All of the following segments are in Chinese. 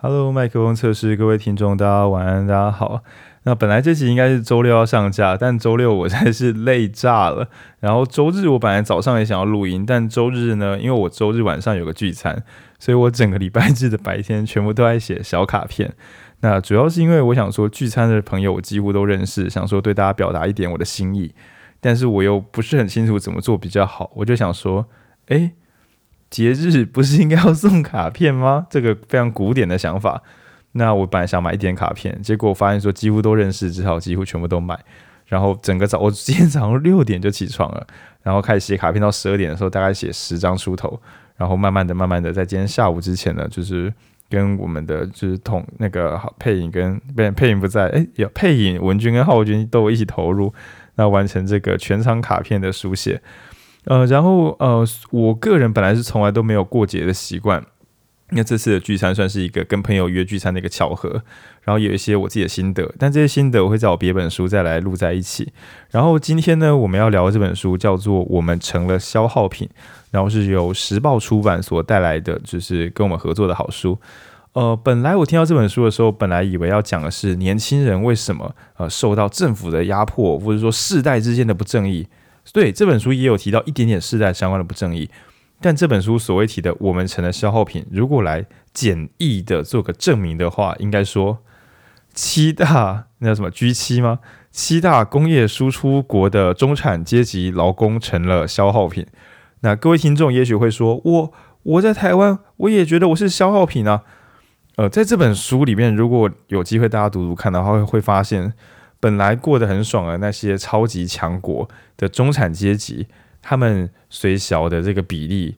Hello，麦克风测试，各位听众，大家晚安，大家好。那本来这集应该是周六要上架，但周六我真是 累炸了。然后周日我本来早上也想要录音，但周日呢，因为我周日晚上有个聚餐，所以我整个礼拜日的白天全部都在写小卡片。那主要是因为我想说，聚餐的朋友我几乎都认识，想说对大家表达一点我的心意，但是我又不是很清楚怎么做比较好，我就想说，诶。节日不是应该要送卡片吗？这个非常古典的想法。那我本来想买一点卡片，结果发现说几乎都认识，只好几乎全部都买。然后整个早，我今天早上六点就起床了，然后开始写卡片，到十二点的时候大概写十张出头。然后慢慢的、慢慢的，在今天下午之前呢，就是跟我们的就是同那个配影跟不配影不在，哎，有配影文君跟浩君都一起投入，那完成这个全场卡片的书写。呃，然后呃，我个人本来是从来都没有过节的习惯，那这次的聚餐算是一个跟朋友约聚餐的一个巧合，然后有一些我自己的心得，但这些心得我会在我别本书再来录在一起。然后今天呢，我们要聊的这本书叫做《我们成了消耗品》，然后是由时报出版所带来的，就是跟我们合作的好书。呃，本来我听到这本书的时候，本来以为要讲的是年轻人为什么呃受到政府的压迫，或者说世代之间的不正义。对，这本书也有提到一点点世代相关的不正义，但这本书所谓提的我们成了消耗品，如果来简易的做个证明的话，应该说七大那叫什么 G 七吗？七大工业输出国的中产阶级劳工成了消耗品。那各位听众也许会说，我我在台湾，我也觉得我是消耗品啊。呃，在这本书里面，如果有机会大家读读看的话，会会发现。本来过得很爽的那些超级强国的中产阶级，他们衰小的这个比例，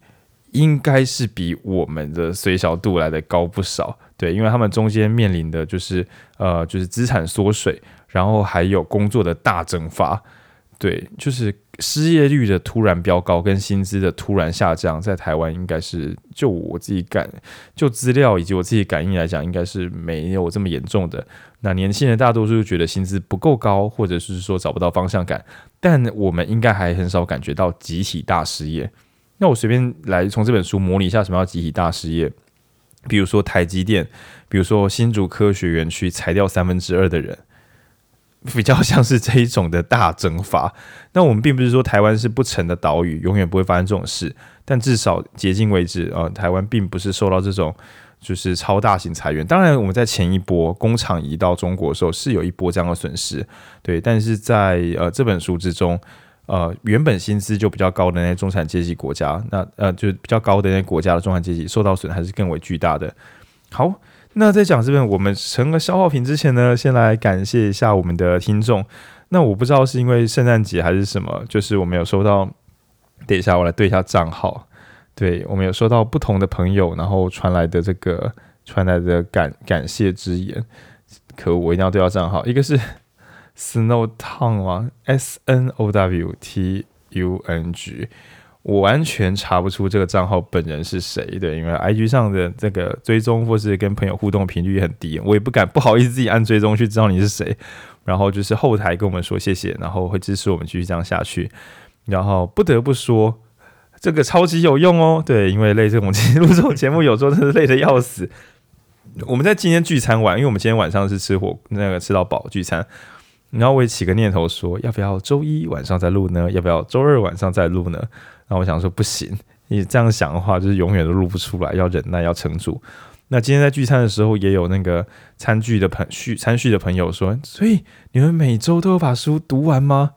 应该是比我们的衰小度来的高不少。对，因为他们中间面临的就是呃，就是资产缩水，然后还有工作的大蒸发。对，就是失业率的突然飙高，跟薪资的突然下降，在台湾应该是就我自己感，就资料以及我自己感应来讲，应该是没有这么严重的。那年轻人大多数觉得薪资不够高，或者是说找不到方向感，但我们应该还很少感觉到集体大失业。那我随便来从这本书模拟一下什么叫集体大失业，比如说台积电，比如说新竹科学园区裁掉三分之二的人。比较像是这一种的大蒸发，那我们并不是说台湾是不成的岛屿，永远不会发生这种事。但至少迄今为止，呃，台湾并不是受到这种就是超大型裁员。当然，我们在前一波工厂移到中国的时候，是有一波这样的损失，对。但是在呃这本书之中，呃，原本薪资就比较高的那些中产阶级国家，那呃就比较高的那些国家的中产阶级受到损还是更为巨大的。好。那在讲这边我们成了消耗品之前呢，先来感谢一下我们的听众。那我不知道是因为圣诞节还是什么，就是我们有收到，等一下我来对一下账号。对，我们有收到不同的朋友然后传来的这个传来的感感谢之言。可，我一定要对到账号，一个是 Snow Tongue 吗？S N O W T U N G。我完全查不出这个账号本人是谁，对，因为 IG 上的这个追踪或是跟朋友互动频率很低，我也不敢不好意思自己按追踪去知道你是谁。然后就是后台跟我们说谢谢，然后会支持我们继续这样下去。然后不得不说，这个超级有用哦，对，因为累这种录这种节目有时候真的累得要死。我们在今天聚餐完，因为我们今天晚上是吃火那个吃到饱聚餐，然后我也起个念头说，要不要周一晚上再录呢？要不要周二晚上再录呢？然后我想说不行，你这样想的话，就是永远都录不出来，要忍耐，要撑住。那今天在聚餐的时候，也有那个餐具的朋续餐叙的朋友说，所以你们每周都有把书读完吗？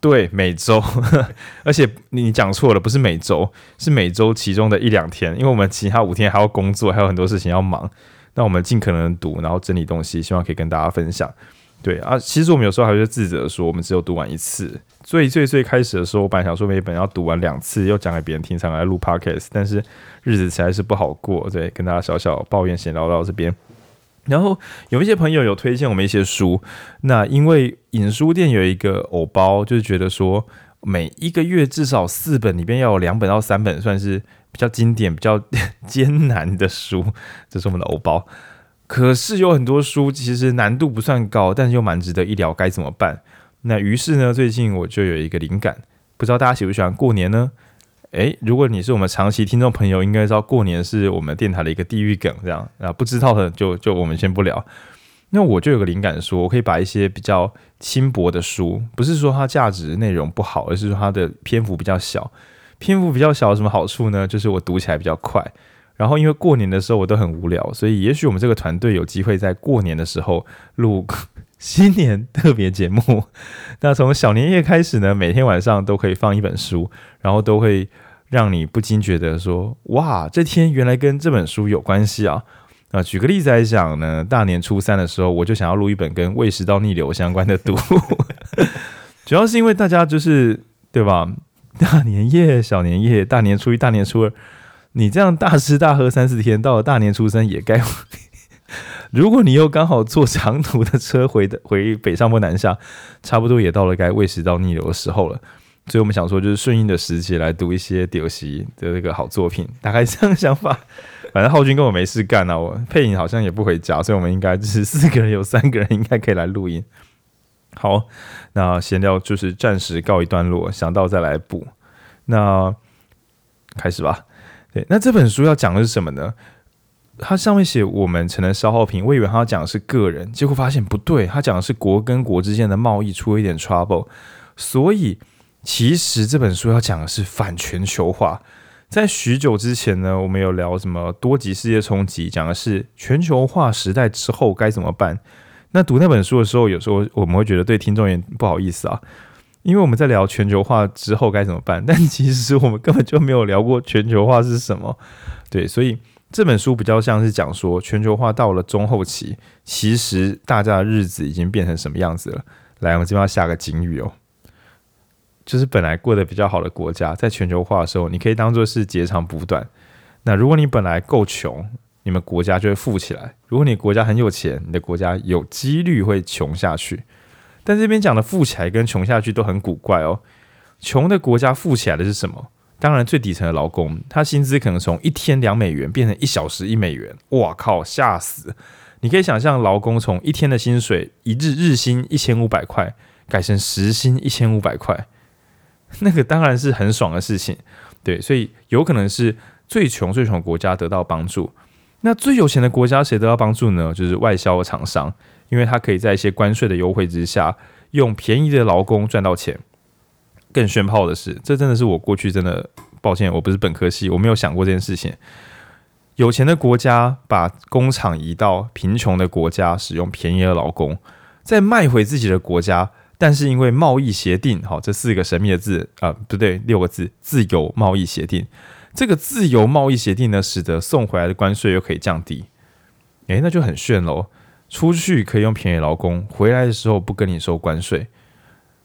对，每周，而且你讲错了，不是每周，是每周其中的一两天，因为我们其他五天还要工作，还有很多事情要忙。那我们尽可能读，然后整理东西，希望可以跟大家分享。对啊，其实我们有时候还会自责说，我们只有读完一次。最最最开始的时候，我本来想说每本要读完两次，又讲给别人听，才来录 podcast。但是日子实在是不好过，对，跟大家小小抱怨闲聊到这边。然后有一些朋友有推荐我们一些书，那因为影书店有一个偶包，就是觉得说每一个月至少四本里边要有两本到三本算是比较经典、比较艰难的书，这是我们的偶包。可是有很多书其实难度不算高，但是又蛮值得一聊，该怎么办？那于是呢，最近我就有一个灵感，不知道大家喜不喜欢过年呢？诶，如果你是我们长期听众朋友，应该知道过年是我们电台的一个地狱梗，这样啊，不知道的就就我们先不聊。那我就有个灵感说，我可以把一些比较轻薄的书，不是说它价值内容不好，而是说它的篇幅比较小。篇幅比较小有什么好处呢？就是我读起来比较快。然后因为过年的时候我都很无聊，所以也许我们这个团队有机会在过年的时候录新年特别节目。那从小年夜开始呢，每天晚上都可以放一本书，然后都会让你不禁觉得说：哇，这天原来跟这本书有关系啊！啊，举个例子来讲呢，大年初三的时候，我就想要录一本跟胃食道逆流相关的读物，主要是因为大家就是对吧？大年夜、小年夜、大年初一、大年初二，你这样大吃大喝三四天，到了大年初三也该，如果你又刚好坐长途的车回的 回北上或南下，差不多也到了该喂食到逆流的时候了。所以我们想说，就是顺应的时节来读一些丢席的这个好作品，大概这样想法。反正浩君跟我没事干啊，我配音好像也不回家，所以我们应该就是四个人有三个人应该可以来录音。好，那闲聊就是暂时告一段落，想到再来补。那开始吧。对，那这本书要讲的是什么呢？它上面写我们成了消耗品，我以为他要讲的是个人，结果发现不对，他讲的是国跟国之间的贸易出了一点 trouble。所以其实这本书要讲的是反全球化。在许久之前呢，我们有聊什么多极世界冲击，讲的是全球化时代之后该怎么办。那读那本书的时候，有时候我们会觉得对听众也不好意思啊，因为我们在聊全球化之后该怎么办，但其实我们根本就没有聊过全球化是什么。对，所以这本书比较像是讲说全球化到了中后期，其实大家的日子已经变成什么样子了。来，我们这边要下个警语哦。就是本来过得比较好的国家，在全球化的时候，你可以当做是截长补短。那如果你本来够穷，你们国家就会富起来；如果你国家很有钱，你的国家有几率会穷下去。但这边讲的富起来跟穷下去都很古怪哦。穷的国家富起来的是什么？当然最底层的劳工，他薪资可能从一天两美元变成一小时一美元。哇靠，吓死！你可以想象，劳工从一天的薪水一日日薪一千五百块，改成时薪一千五百块。那个当然是很爽的事情，对，所以有可能是最穷最穷的国家得到帮助。那最有钱的国家谁得到帮助呢？就是外销的厂商，因为他可以在一些关税的优惠之下，用便宜的劳工赚到钱。更炫炮的是，这真的是我过去真的抱歉，我不是本科系，我没有想过这件事情。有钱的国家把工厂移到贫穷的国家，使用便宜的劳工，再卖回自己的国家。但是因为贸易协定，好，这四个神秘的字啊，不对，六个字，自由贸易协定。这个自由贸易协定呢，使得送回来的关税又可以降低，诶，那就很炫喽。出去可以用便宜劳工，回来的时候不跟你收关税，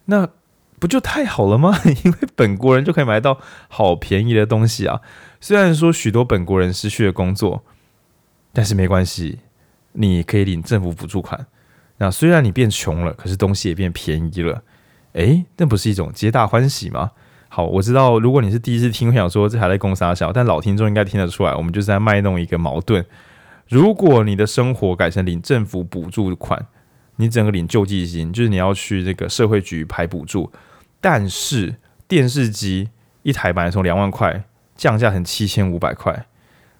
那不就太好了吗？因为本国人就可以买到好便宜的东西啊。虽然说许多本国人失去了工作，但是没关系，你可以领政府补助款。那虽然你变穷了，可是东西也变便宜了，诶，那不是一种皆大欢喜吗？好，我知道，如果你是第一次听，我想说这还在攻三小，但老听众应该听得出来，我们就是在卖弄一个矛盾。如果你的生活改成领政府补助款，你整个领救济金，就是你要去这个社会局排补助，但是电视机一台本来从两万块降价成七千五百块，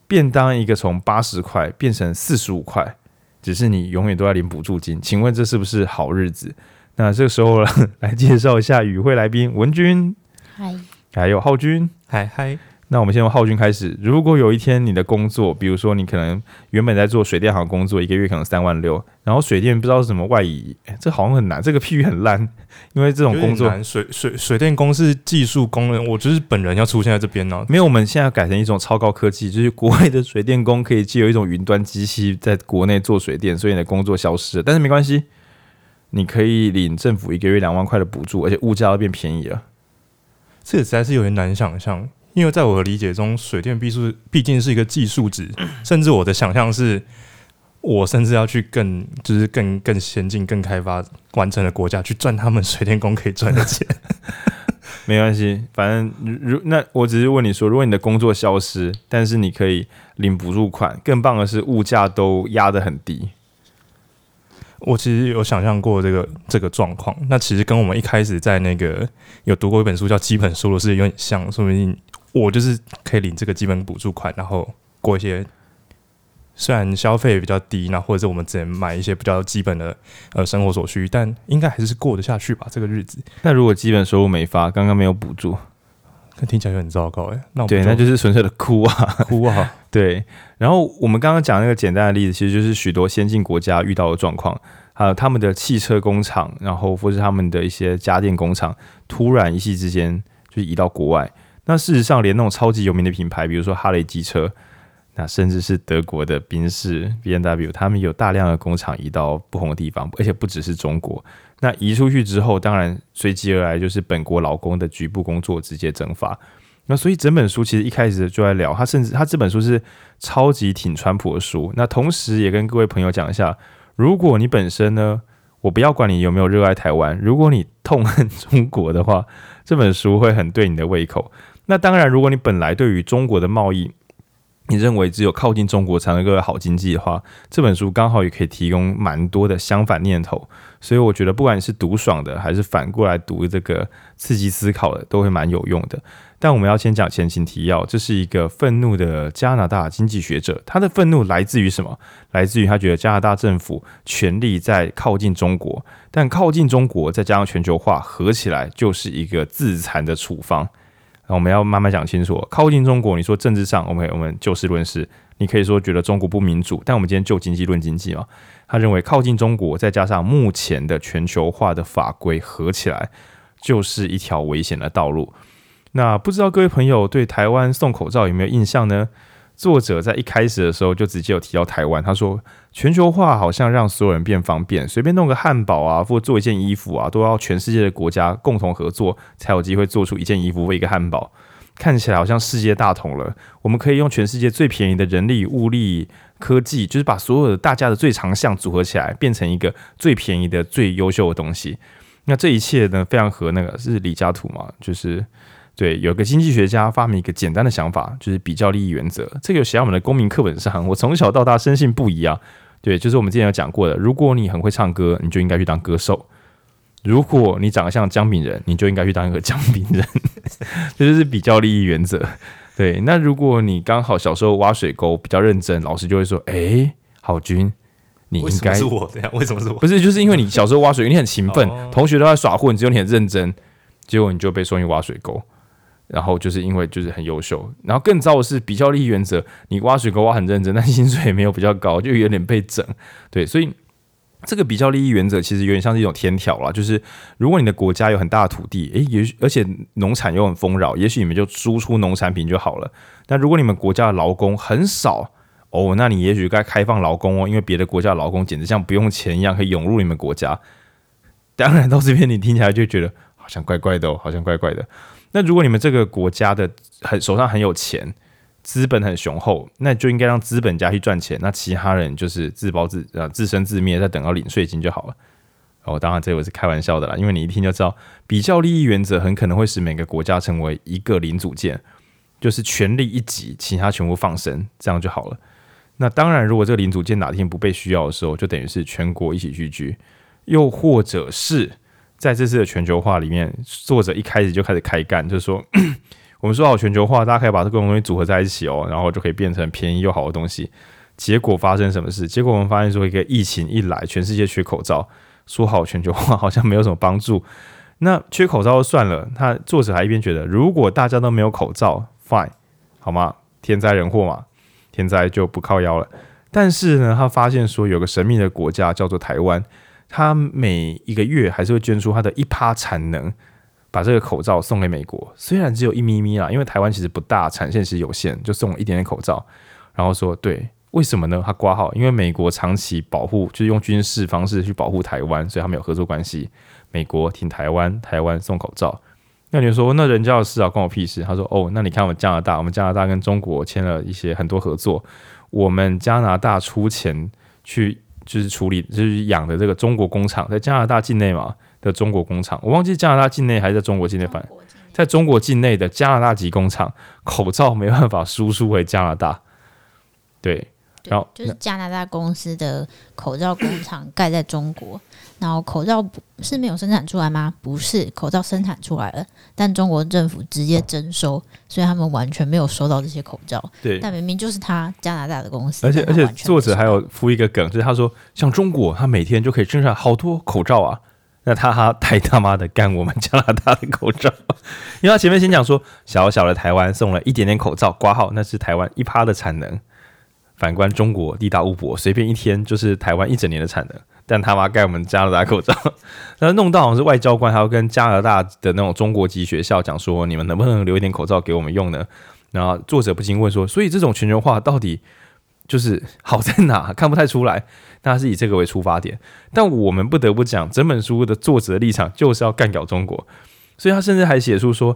便当一个从八十块变成四十五块。只是你永远都要领补助金，请问这是不是好日子？那这个时候 来介绍一下与会来宾文君，嗨，还有浩君，嗨嗨。那我们先从浩君开始。如果有一天你的工作，比如说你可能原本在做水电行工作，一个月可能三万六，然后水电不知道是什么外移，这好像很难，这个譬喻很烂，因为这种工作水水水电工是技术工人，我就是本人要出现在这边呢、啊。没有，我们现在改成一种超高科技，就是国外的水电工可以借由一种云端机器在国内做水电，所以你的工作消失了，但是没关系，你可以领政府一个月两万块的补助，而且物价都变便宜了。这个实在是有点难想象。因为在我的理解中，水电毕是毕竟是一个技术值，甚至我的想象是，我甚至要去更就是更更先进、更开发完成的国家去赚他们水电工可以赚的钱。没关系，反正如那我只是问你说，如果你的工作消失，但是你可以领补助款，更棒的是物价都压得很低。我其实有想象过这个这个状况，那其实跟我们一开始在那个有读过一本书叫《基本收入》是有点像，说不定。我就是可以领这个基本补助款，然后过一些虽然消费比较低，那或者是我们只能买一些比较基本的呃生活所需，但应该还是过得下去吧？这个日子。那如果基本收入没发，刚刚没有补助，那听起来就很糟糕哎。那我对，那就是纯粹的哭啊哭啊！对。然后我们刚刚讲那个简单的例子，其实就是许多先进国家遇到的状况。还有他们的汽车工厂，然后或是他们的一些家电工厂，突然一夕之间就移到国外。那事实上，连那种超级有名的品牌，比如说哈雷机车，那甚至是德国的宾士 BMW，他们有大量的工厂移到不同的地方，而且不只是中国。那移出去之后，当然随即而来就是本国劳工的局部工作直接蒸发。那所以整本书其实一开始就在聊，他甚至他这本书是超级挺川普的书。那同时也跟各位朋友讲一下。如果你本身呢，我不要管你有没有热爱台湾，如果你痛恨 中国的话，这本书会很对你的胃口。那当然，如果你本来对于中国的贸易，你认为只有靠近中国才能够有好经济的话，这本书刚好也可以提供蛮多的相反念头。所以我觉得，不管是读爽的，还是反过来读这个刺激思考的，都会蛮有用的。但我们要先讲前情提要，这是一个愤怒的加拿大经济学者，他的愤怒来自于什么？来自于他觉得加拿大政府权力在靠近中国，但靠近中国再加上全球化合起来就是一个自残的处方。那我们要慢慢讲清楚，靠近中国，你说政治上，，OK，我们就事论事，你可以说觉得中国不民主，但我们今天就经济论经济嘛，他认为靠近中国再加上目前的全球化的法规合起来，就是一条危险的道路。那不知道各位朋友对台湾送口罩有没有印象呢？作者在一开始的时候就直接有提到台湾，他说全球化好像让所有人变方便，随便弄个汉堡啊，或做一件衣服啊，都要全世界的国家共同合作才有机会做出一件衣服或一个汉堡，看起来好像世界大同了。我们可以用全世界最便宜的人力、物力、科技，就是把所有的大家的最长项组合起来，变成一个最便宜的、最优秀的东西。那这一切呢，非常和那个是李嘉图嘛，就是。对，有个经济学家发明一个简单的想法，就是比较利益原则。这个写在我们的公民课本上，我从小到大深信不疑啊。对，就是我们之前有讲过的，如果你很会唱歌，你就应该去当歌手；如果你长得像姜饼人，你就应该去当一个姜饼人。这就是比较利益原则。对，那如果你刚好小时候挖水沟比较认真，老师就会说：“哎，郝军，你应该……”是我这样？为什么是我？不是，就是因为你小时候挖水，你很勤奋，同学都在耍混，只有你很认真，结果你就被送去挖水沟。然后就是因为就是很优秀，然后更糟的是比较利益原则，你挖水沟挖很认真，但薪水也没有比较高，就有点被整。对，所以这个比较利益原则其实有点像是一种天条啦，就是如果你的国家有很大的土地，诶，也许而且农产又很丰饶，也许你们就输出农产品就好了。但如果你们国家的劳工很少哦，那你也许该开放劳工哦，因为别的国家的劳工简直像不用钱一样可以涌入你们国家。当然到这边你听起来就觉得好像怪怪的哦，好像怪怪的。那如果你们这个国家的很手上很有钱，资本很雄厚，那就应该让资本家去赚钱，那其他人就是自暴自呃自生自灭，再等到领税金就好了。哦，当然这我是开玩笑的啦，因为你一听就知道，比较利益原则很可能会使每个国家成为一个零组件，就是权力一级，其他全部放生，这样就好了。那当然，如果这个零组件哪天不被需要的时候，就等于是全国一起去聚，又或者是。在这次的全球化里面，作者一开始就开始开干，就是说，我们说好全球化，大家可以把这个东西组合在一起哦，然后就可以变成便宜又好的东西。结果发生什么事？结果我们发现说，一个疫情一来，全世界缺口罩，说好全球化好像没有什么帮助。那缺口罩就算了，他作者还一边觉得，如果大家都没有口罩，fine，好吗？天灾人祸嘛，天灾就不靠腰了。但是呢，他发现说，有个神秘的国家叫做台湾。他每一个月还是会捐出他的一趴产能，把这个口罩送给美国。虽然只有一咪咪啦，因为台湾其实不大，产线其实有限，就送了一点点口罩。然后说，对，为什么呢？他挂号，因为美国长期保护，就是用军事方式去保护台湾，所以他们有合作关系。美国挺台湾，台湾送口罩。那你说，那人家的事啊，关我屁事？他说，哦，那你看我们加拿大，我们加拿大跟中国签了一些很多合作，我们加拿大出钱去。就是处理，就是养的这个中国工厂，在加拿大境内嘛的中国工厂，我忘记加拿大境内还是在中国境内，反正在中国境内的加拿大籍工厂，口罩没办法输出回加拿大。对，然后就是加拿大公司的口罩工厂盖在中国，然后口罩不是没有生产出来吗？不是，口罩生产出来了，但中国政府直接征收，所以他们完全没有收到这些口罩。对，但明明就是他加拿大的公司，而且而且作者还有附一个梗，就是他说，像中国，他每天就可以生产好多口罩啊。那他他太他妈的干我们加拿大的口罩，因为他前面先讲说，小小的台湾送了一点点口罩，挂号那是台湾一趴的产能。反观中国地大物博，随便一天就是台湾一整年的产能。但他妈盖我们加拿大口罩，然后弄到好像是外交官还要跟加拿大的那种中国籍学校讲说，你们能不能留一点口罩给我们用呢？然后作者不禁问说，所以这种全球化到底？就是好在哪看不太出来，他是以这个为出发点，但我们不得不讲，整本书的作者的立场就是要干掉中国，所以他甚至还写出说，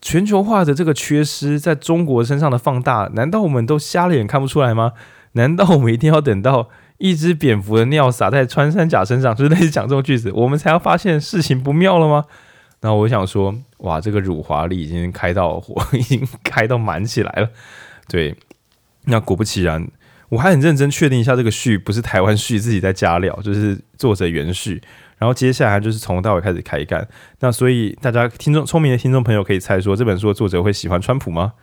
全球化的这个缺失在中国身上的放大，难道我们都瞎了眼看不出来吗？难道我们一定要等到一只蝙蝠的尿洒在穿山甲身上，就是类似讲这种句子，我们才要发现事情不妙了吗？那我想说，哇，这个辱华力已经开到火，已经开到满起来了，对，那果不其然。我还很认真确定一下，这个序不是台湾序自己在加料，就是作者原序。然后接下来就是从头到尾开始开干。那所以大家听众聪明的听众朋友可以猜说，这本书的作者会喜欢川普吗？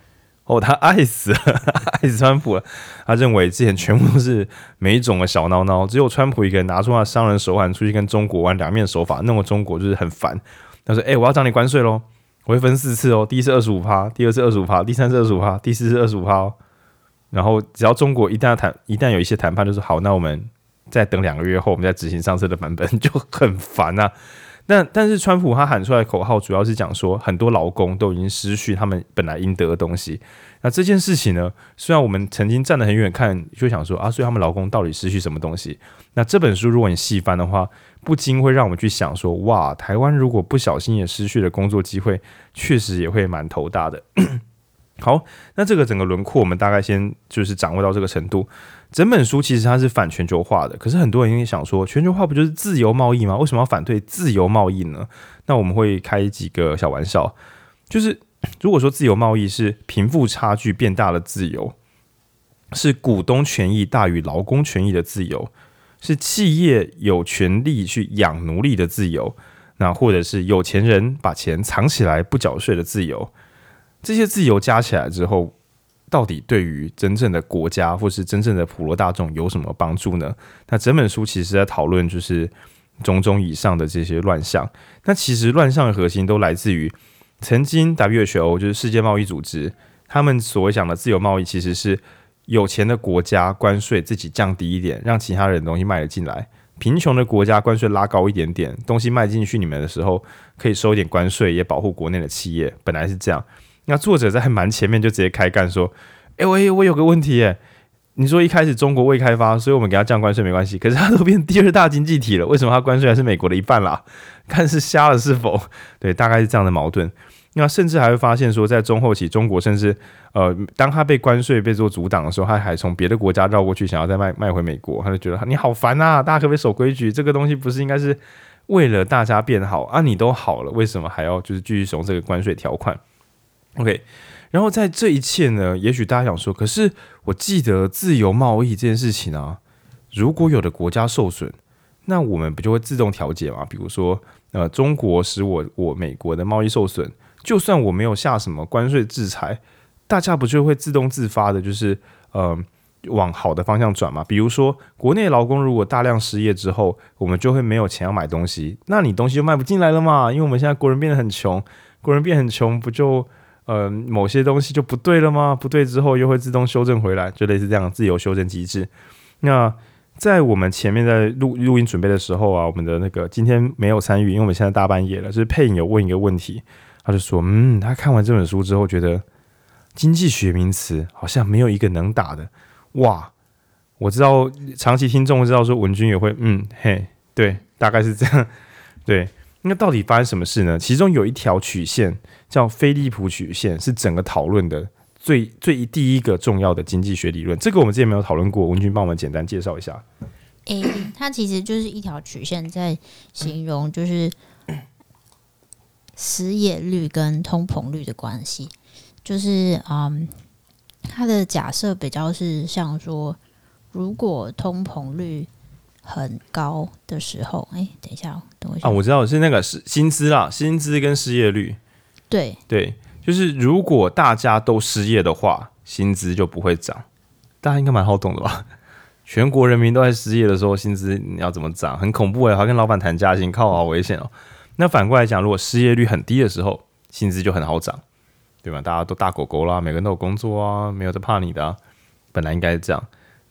哦，他爱死了，爱死川普了。他认为之前全部都是每一种的小孬孬，只有川普一个人拿出他商人手腕出去跟中国玩两面手法，弄得中国就是很烦。他说：“哎、我要涨你关税喽，我会分四次哦，第一次二十五趴，第二次二十五趴，第三次二十五趴，第四次二十五趴哦。”然后，只要中国一旦谈，一旦有一些谈判，就是好，那我们再等两个月后，我们再执行上次的版本，就很烦、啊。那但是，川普他喊出来的口号，主要是讲说，很多劳工都已经失去他们本来应得的东西。那这件事情呢，虽然我们曾经站得很远看，就想说啊，所以他们劳工到底失去什么东西？那这本书如果你细翻的话，不禁会让我们去想说，哇，台湾如果不小心也失去了工作机会，确实也会蛮头大的。好，那这个整个轮廓我们大概先就是掌握到这个程度。整本书其实它是反全球化的，可是很多人也想说，全球化不就是自由贸易吗？为什么要反对自由贸易呢？那我们会开几个小玩笑，就是如果说自由贸易是贫富差距变大的自由，是股东权益大于劳工权益的自由，是企业有权利去养奴隶的自由，那或者是有钱人把钱藏起来不缴税的自由。这些自由加起来之后，到底对于真正的国家或是真正的普罗大众有什么帮助呢？那整本书其实在讨论就是种种以上的这些乱象。那其实乱象的核心都来自于曾经 WHO 就是世界贸易组织，他们所讲的自由贸易其实是有钱的国家关税自己降低一点，让其他人的东西卖得进来；贫穷的国家关税拉高一点点，东西卖进去你们的时候可以收一点关税，也保护国内的企业。本来是这样。那作者在蛮前面就直接开干说：“哎，我我有个问题耶，你说一开始中国未开发，所以我们给他降关税没关系，可是他都变第二大经济体了，为什么他关税还是美国的一半啦？看是瞎了是否？对，大概是这样的矛盾。那甚至还会发现说，在中后期，中国甚至呃，当他被关税被做阻挡的时候，他还从别的国家绕过去，想要再卖卖回美国，他就觉得你好烦啊！大家可不可以守规矩？这个东西不是应该是为了大家变好啊？你都好了，为什么还要就是继续使用这个关税条款？” OK，然后在这一切呢，也许大家想说，可是我记得自由贸易这件事情啊，如果有的国家受损，那我们不就会自动调节吗？比如说，呃，中国使我我美国的贸易受损，就算我没有下什么关税制裁，大家不就会自动自发的，就是呃往好的方向转吗？比如说，国内劳工如果大量失业之后，我们就会没有钱要买东西，那你东西就卖不进来了嘛？因为我们现在国人变得很穷，国人变很穷，不就？呃，某些东西就不对了吗？不对之后又会自动修正回来，就类似这样自由修正机制。那在我们前面在录录音准备的时候啊，我们的那个今天没有参与，因为我们现在大半夜了。就是配影有问一个问题，他就说：“嗯，他看完这本书之后，觉得经济学名词好像没有一个能打的。”哇，我知道长期听众会知道说文君也会，嗯，嘿，对，大概是这样，对。那到底发生什么事呢？其中有一条曲线叫菲利普曲线，是整个讨论的最最第一个重要的经济学理论。这个我们之前没有讨论过，文君帮我们简单介绍一下。诶、它其实就是一条曲线，在形容就是失业率跟通膨率的关系。就是嗯，它的假设比较是像说，如果通膨率很高的时候，哎，等一下，等我一下啊，我知道是那个是薪资啦，薪资跟失业率。对对，就是如果大家都失业的话，薪资就不会涨。大家应该蛮好懂的吧？全国人民都在失业的时候，薪资你要怎么涨？很恐怖哎，还跟老板谈加薪，靠，好危险哦。那反过来讲，如果失业率很低的时候，薪资就很好涨，对吧？大家都大狗狗啦，每个人都有工作啊，没有在怕你的啊。本来应该是这样。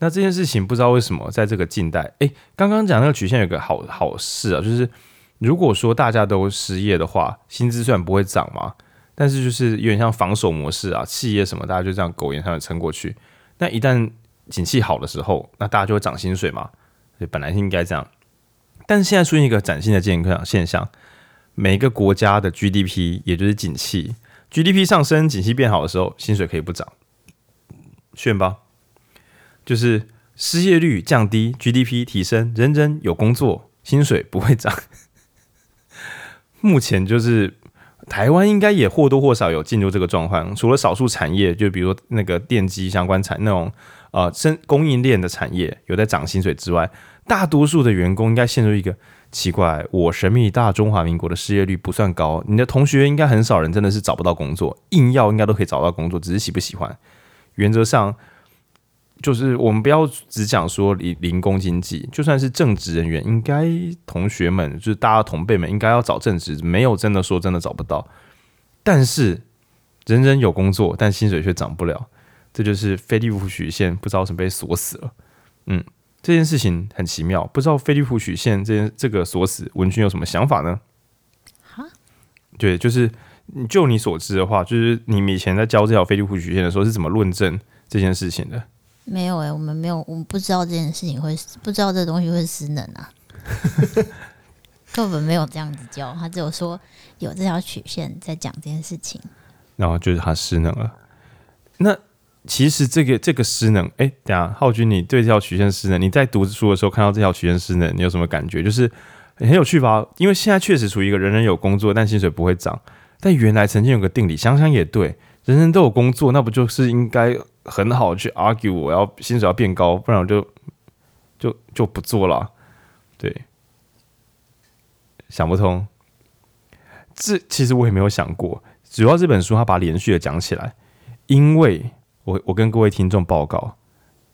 那这件事情不知道为什么在这个近代，诶，刚刚讲那个曲线有个好好事啊，就是如果说大家都失业的话，薪资虽然不会涨嘛，但是就是有点像防守模式啊，企业什么大家就这样苟延残喘撑过去。但一旦景气好的时候，那大家就会涨薪水嘛，所以本来是应该这样。但是现在出现一个崭新的健康现象，每个国家的 GDP 也就是景气，GDP 上升，景气变好的时候，薪水可以不涨，炫吧？就是失业率降低，GDP 提升，人人有工作，薪水不会涨。目前就是台湾应该也或多或少有进入这个状况，除了少数产业，就比如说那个电机相关产那种呃生供应链的产业有在涨薪水之外，大多数的员工应该陷入一个奇怪：我神秘大中华民国的失业率不算高，你的同学应该很少人真的是找不到工作，硬要应该都可以找到工作，只是喜不喜欢。原则上。就是我们不要只讲说零零工经济，就算是正职人员，应该同学们就是大家同辈们应该要找正职，没有真的说真的找不到。但是人人有工作，但薪水却涨不了，这就是菲利普曲线不知道怎么被锁死了。嗯，这件事情很奇妙，不知道菲利普曲线这件这个锁死，文君有什么想法呢？哈，对，就是就你所知的话，就是你们以前在教这条菲利普曲线的时候是怎么论证这件事情的？没有哎、欸，我们没有，我们不知道这件事情会，不知道这东西会失能啊，根本没有这样子教，他只有说有这条曲线在讲这件事情，然后就是他失能了。那其实这个这个失能，哎，等下浩君，你对这条曲线失能，你在读书的时候看到这条曲线失能，你有什么感觉？就是很有趣吧？因为现在确实处于一个人人有工作，但薪水不会涨。但原来曾经有个定理，想想也对，人人都有工作，那不就是应该？很好去 argue，我要薪水要变高，不然我就就就不做了。对，想不通。这其实我也没有想过。主要这本书它把连续的讲起来，因为我我跟各位听众报告，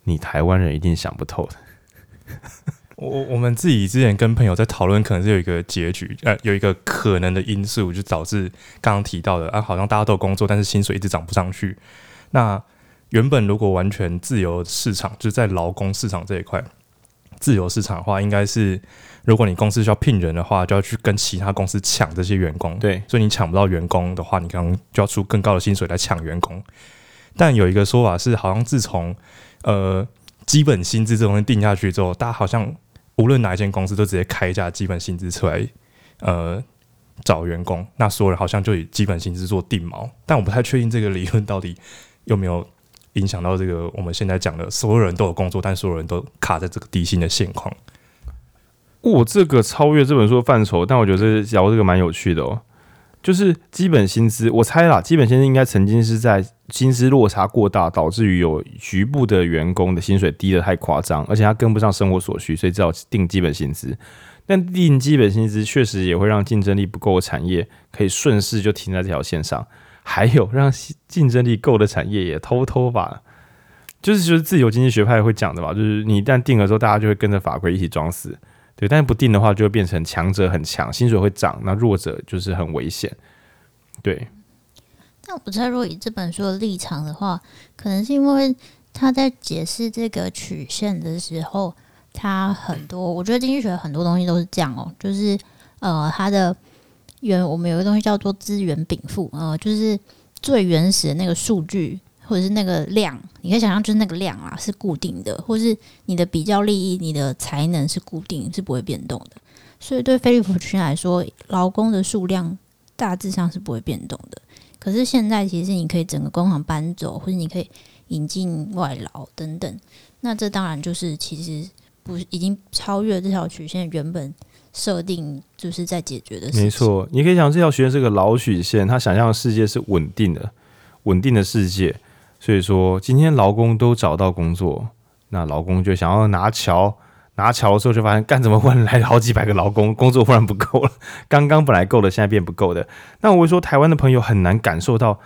你台湾人一定想不透的。我我们自己之前跟朋友在讨论，可能是有一个结局，呃，有一个可能的因素，就导致刚刚提到的啊，好像大家都有工作，但是薪水一直涨不上去。那原本如果完全自由市场，就是在劳工市场这一块自由市场的话，应该是如果你公司需要聘人的话，就要去跟其他公司抢这些员工。对，所以你抢不到员工的话，你可能就要出更高的薪水来抢员工。但有一个说法是，好像自从呃基本薪资这东西定下去之后，大家好像无论哪一间公司都直接开一家基本薪资出来，呃找员工，那所有人好像就以基本薪资做定锚。但我不太确定这个理论到底有没有。影响到这个我们现在讲的，所有人都有工作，但所有人都卡在这个低薪的现况。我、这个超越这本书的范畴，但我觉得这聊这个蛮有趣的哦。就是基本薪资，我猜啦，基本薪资应该曾经是在薪资落差过大，导致于有局部的员工的薪水低得太夸张，而且他跟不上生活所需，所以只好定基本薪资。但定基本薪资确实也会让竞争力不够的产业可以顺势就停在这条线上。还有让竞争力够的产业也偷偷把，就是就是自由经济学派会讲的吧，就是你一旦定了之后，大家就会跟着法规一起装死，对，但是不定的话，就会变成强者很强，薪水会涨，那弱者就是很危险，对。但我不知道，如果以这本书的立场的话，可能是因为他在解释这个曲线的时候，他很多，我觉得经济学很多东西都是这样哦，就是呃，他的。原我们有个东西叫做资源禀赋，呃，就是最原始的那个数据或者是那个量，你可以想象就是那个量啊是固定的，或是你的比较利益、你的才能是固定，是不会变动的。所以对菲利普曲线来说，劳工的数量大致上是不会变动的。可是现在其实你可以整个工厂搬走，或者你可以引进外劳等等，那这当然就是其实不已经超越这条曲线原本。设定就是在解决的事情。没错，你可以想这条曲线是个老曲线，他想象的世界是稳定的，稳定的世界。所以说，今天劳工都找到工作，那劳工就想要拿桥，拿桥的时候就发现，干怎么忽然来了好几百个劳工，工作忽然不够了，刚刚本来够的，现在变不够的。那我会说，台湾的朋友很难感受到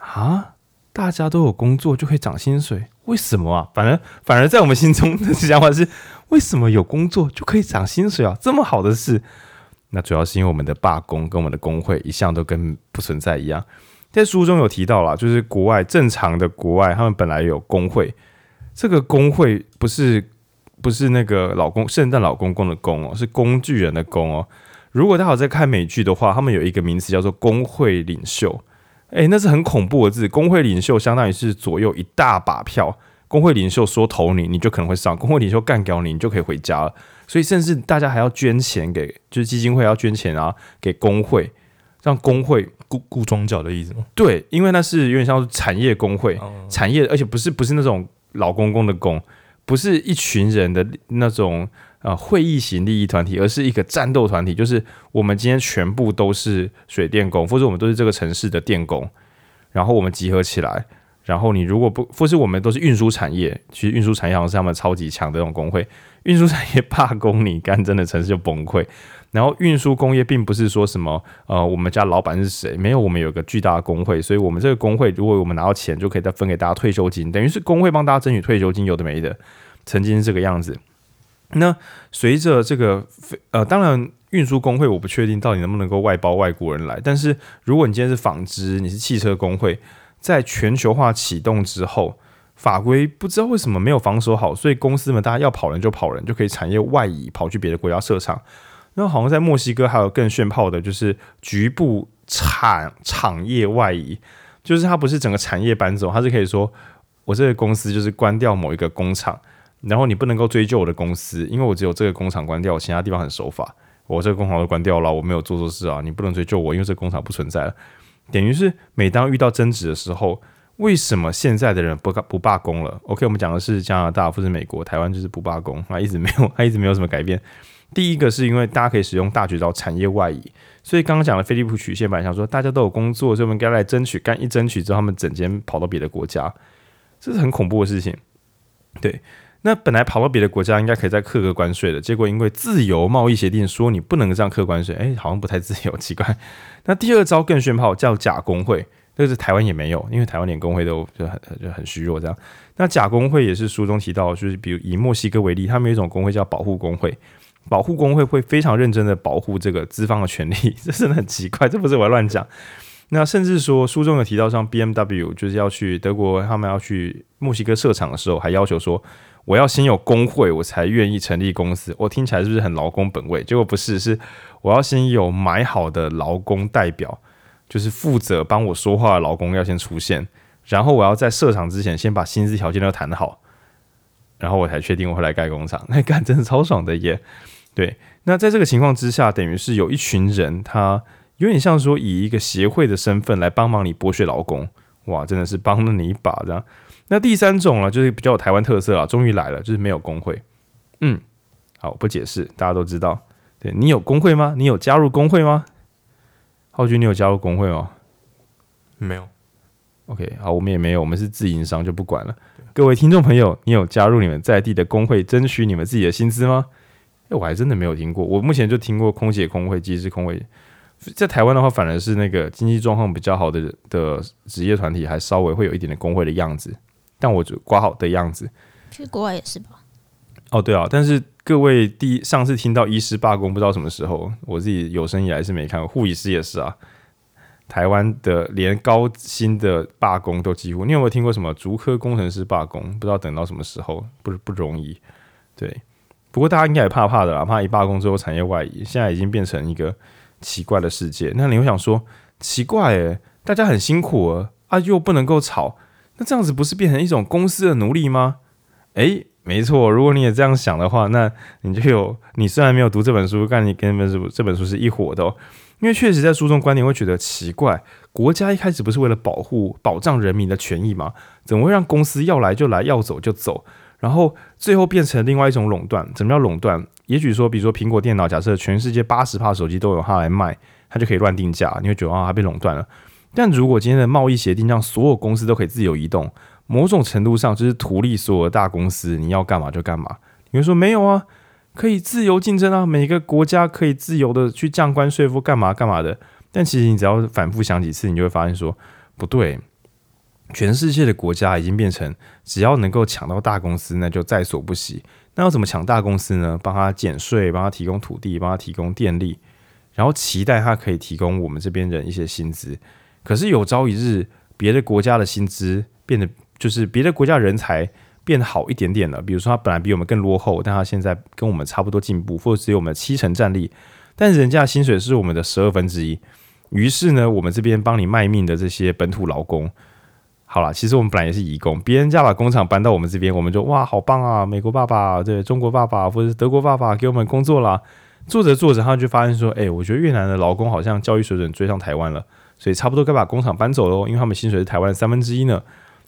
啊，大家都有工作就可以涨薪水，为什么啊？反而反而在我们心中的想法是，为什么有工作就可以涨薪水啊？这么好的事。那主要是因为我们的罢工跟我们的工会一向都跟不存在一样。在书中有提到啦，就是国外正常的国外，他们本来有工会，这个工会不是不是那个老公圣诞老公公的工哦，是工具人的工哦。如果大家在看美剧的话，他们有一个名词叫做工会领袖，诶，那是很恐怖的字。工会领袖相当于是左右一大把票，工会领袖说投你，你就可能会上；工会领袖干掉你，你就可以回家了。所以，甚至大家还要捐钱给，就是基金会要捐钱啊，给工会，让工会雇雇庄脚的意思吗？对，因为那是有点像是产业工会，哦、产业，而且不是不是那种老公公的工，不是一群人的那种呃会议型利益团体，而是一个战斗团体，就是我们今天全部都是水电工，或者我们都是这个城市的电工，然后我们集合起来。然后你如果不，或是我们都是运输产业，其实运输产业好像是他们超级强的那种工会。运输产业罢工，你干真的城市就崩溃。然后运输工业并不是说什么，呃，我们家老板是谁？没有，我们有个巨大的工会，所以我们这个工会，如果我们拿到钱，就可以再分给大家退休金，等于是工会帮大家争取退休金，有的没的，曾经是这个样子。那随着这个，呃，当然运输工会我不确定到底能不能够外包外国人来，但是如果你今天是纺织，你是汽车工会。在全球化启动之后，法规不知道为什么没有防守好，所以公司们大家要跑人就跑人，就可以产业外移，跑去别的国家设厂。那好像在墨西哥还有更炫炮的，就是局部产产业外移，就是它不是整个产业搬走，它是可以说我这个公司就是关掉某一个工厂，然后你不能够追究我的公司，因为我只有这个工厂关掉，我其他地方很守法，我这个工厂都关掉了，我没有做错事啊，你不能追究我，因为这个工厂不存在了。等于是，每当遇到争执的时候，为什么现在的人不不罢工了？OK，我们讲的是加拿大，或是美国，台湾就是不罢工，啊一直没有，他 一直没有什么改变。第一个是因为大家可以使用大绝招产业外移，所以刚刚讲的菲利普曲线本来想说大家都有工作，所以我们该来争取，干一争取之后，他们整间跑到别的国家，这是很恐怖的事情。对。那本来跑到别的国家应该可以再课个关税的，结果因为自由贸易协定说你不能这样课关税，哎，好像不太自由，奇怪。那第二招更炫炮，叫假工会，但是台湾也没有，因为台湾连工会都就很就很虚弱这样。那假工会也是书中提到，就是比如以墨西哥为例，他们有一种工会叫保护工会，保护工会会非常认真的保护这个资方的权利，这真的很奇怪，这不是我乱讲。那甚至说书中有提到，像 BMW 就是要去德国，他们要去墨西哥设厂的时候，还要求说。我要先有工会，我才愿意成立公司。我听起来是不是很劳工本位？结果不是，是我要先有买好的劳工代表，就是负责帮我说话的劳工要先出现，然后我要在设厂之前先把薪资条件都谈好，然后我才确定我会来盖工厂。那 干真的超爽的耶！对，那在这个情况之下，等于是有一群人，他有点像说以一个协会的身份来帮忙你剥削劳工，哇，真的是帮了你一把这样。那第三种呢，就是比较有台湾特色啊，终于来了，就是没有工会。嗯，好，不解释，大家都知道。对，你有工会吗？你有加入工会吗？浩君，你有加入工会吗？没有。OK，好，我们也没有，我们是自营商，就不管了。各位听众朋友，你有加入你们在地的工会，争取你们自己的薪资吗？哎，我还真的没有听过。我目前就听过空姐工会、机师工会。在台湾的话，反而是那个经济状况比较好的的职业团体，还稍微会有一点的工会的样子。但我就挂好的样子，去国外也是吧。哦，对啊，但是各位第一上次听到医师罢工，不知道什么时候，我自己有生以来是没看过，护理师也是啊。台湾的连高薪的罢工都几乎，你有没有听过什么竹科工程师罢工？不知道等到什么时候，不不容易。对，不过大家应该也怕怕的啦，怕一罢工之后产业外移，现在已经变成一个奇怪的世界。那你会想说，奇怪诶，大家很辛苦啊，啊又不能够吵。那这样子不是变成一种公司的奴隶吗？诶，没错，如果你也这样想的话，那你就有你虽然没有读这本书，但你跟本书这本书是一伙的哦。因为确实在书中观点会觉得奇怪，国家一开始不是为了保护保障人民的权益吗？怎么会让公司要来就来，要走就走，然后最后变成另外一种垄断？怎么叫垄断？也许说，比如说苹果电脑，假设全世界八十帕手机都有它来卖，它就可以乱定价，你会觉得啊，它被垄断了。但如果今天的贸易协定让所有公司都可以自由移动，某种程度上就是图利所有的大公司，你要干嘛就干嘛。你会说没有啊，可以自由竞争啊，每个国家可以自由的去降关税或干嘛干嘛的。但其实你只要反复想几次，你就会发现说不对。全世界的国家已经变成，只要能够抢到大公司，那就在所不惜。那要怎么抢大公司呢？帮他减税，帮他提供土地，帮他提供电力，然后期待他可以提供我们这边人一些薪资。可是有朝一日，别的国家的薪资变得，就是别的国家人才变好一点点了。比如说，他本来比我们更落后，但他现在跟我们差不多进步，或者只有我们七成战力，但是人家薪水是我们的十二分之一。于是呢，我们这边帮你卖命的这些本土劳工。好了，其实我们本来也是移工，别人家把工厂搬到我们这边，我们就哇，好棒啊！美国爸爸，对，中国爸爸，或者是德国爸爸给我们工作了。做着做着，他就发现说，哎、我觉得越南的劳工好像教育水准追上台湾了，所以差不多该把工厂搬走喽，因为他们薪水是台湾的三分之一呢。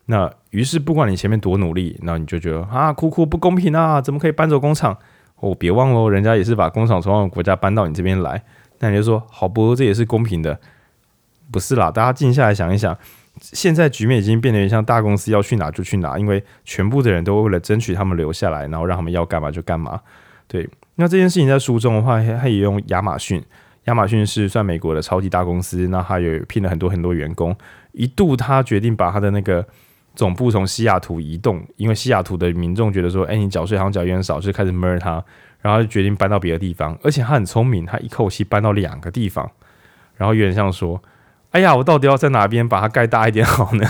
那于是不管你前面多努力，那你就觉得啊，哭哭不公平啊，怎么可以搬走工厂？哦，别忘了，人家也是把工厂从我们国家搬到你这边来。那你就说，好不，这也是公平的，不是啦？大家静下来想一想。现在局面已经变得像大公司要去哪就去哪，因为全部的人都为了争取他们留下来，然后让他们要干嘛就干嘛。对，那这件事情在书中的话，他也用亚马逊，亚马逊是算美国的超级大公司，那他有聘了很多很多员工，一度他决定把他的那个总部从西雅图移动，因为西雅图的民众觉得说，哎，你缴税好像缴有点少，就开始 murder 他，然后就决定搬到别的地方，而且他很聪明，他一口气搬到两个地方，然后有点像说。哎呀，我到底要在哪边把它盖大一点好呢？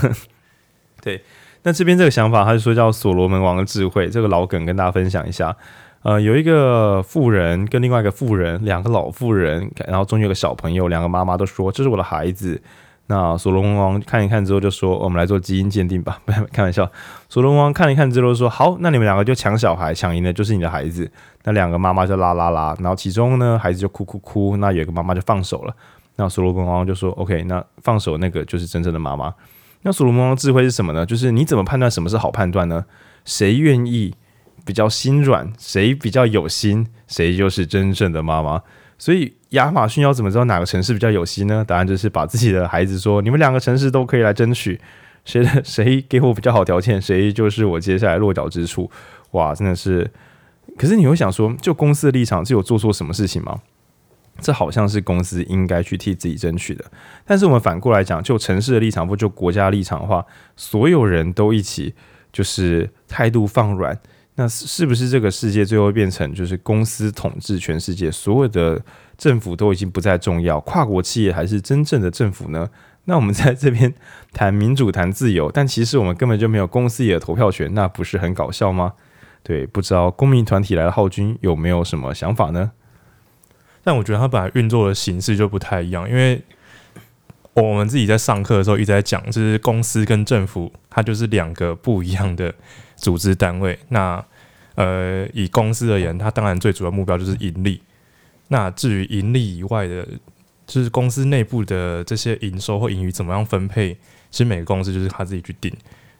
对，那这边这个想法，他就说叫所罗门王的智慧，这个老梗跟大家分享一下。呃，有一个妇人跟另外一个妇人，两个老妇人，然后中间有个小朋友，两个妈妈都说这是我的孩子。那所罗王看一看之后就说，我们来做基因鉴定吧，不要 开玩笑。所罗王看一看之后说，好，那你们两个就抢小孩，抢赢的就是你的孩子。那两个妈妈就拉拉拉，然后其中呢，孩子就哭哭哭，那有一个妈妈就放手了。那所罗门王就说：“OK，那放手那个就是真正的妈妈。那所罗王的智慧是什么呢？就是你怎么判断什么是好判断呢？谁愿意比较心软，谁比较有心，谁就是真正的妈妈。所以亚马逊要怎么知道哪个城市比较有心呢？答案就是把自己的孩子说：你们两个城市都可以来争取，谁的 谁给我比较好条件，谁就是我接下来落脚之处。哇，真的是！可是你会想说，就公司的立场，是有做错什么事情吗？”这好像是公司应该去替自己争取的，但是我们反过来讲，就城市的立场或就国家立场的话，所有人都一起就是态度放软，那是不是这个世界最后变成就是公司统治全世界，所有的政府都已经不再重要，跨国企业还是真正的政府呢？那我们在这边谈民主、谈自由，但其实我们根本就没有公司里的投票权，那不是很搞笑吗？对，不知道公民团体来的浩君有没有什么想法呢？但我觉得他本来运作的形式就不太一样，因为我们自己在上课的时候一直在讲，就是公司跟政府它就是两个不一样的组织单位。那呃，以公司而言，它当然最主要目标就是盈利。那至于盈利以外的，就是公司内部的这些营收或盈余怎么样分配，其实每个公司就是他自己去定。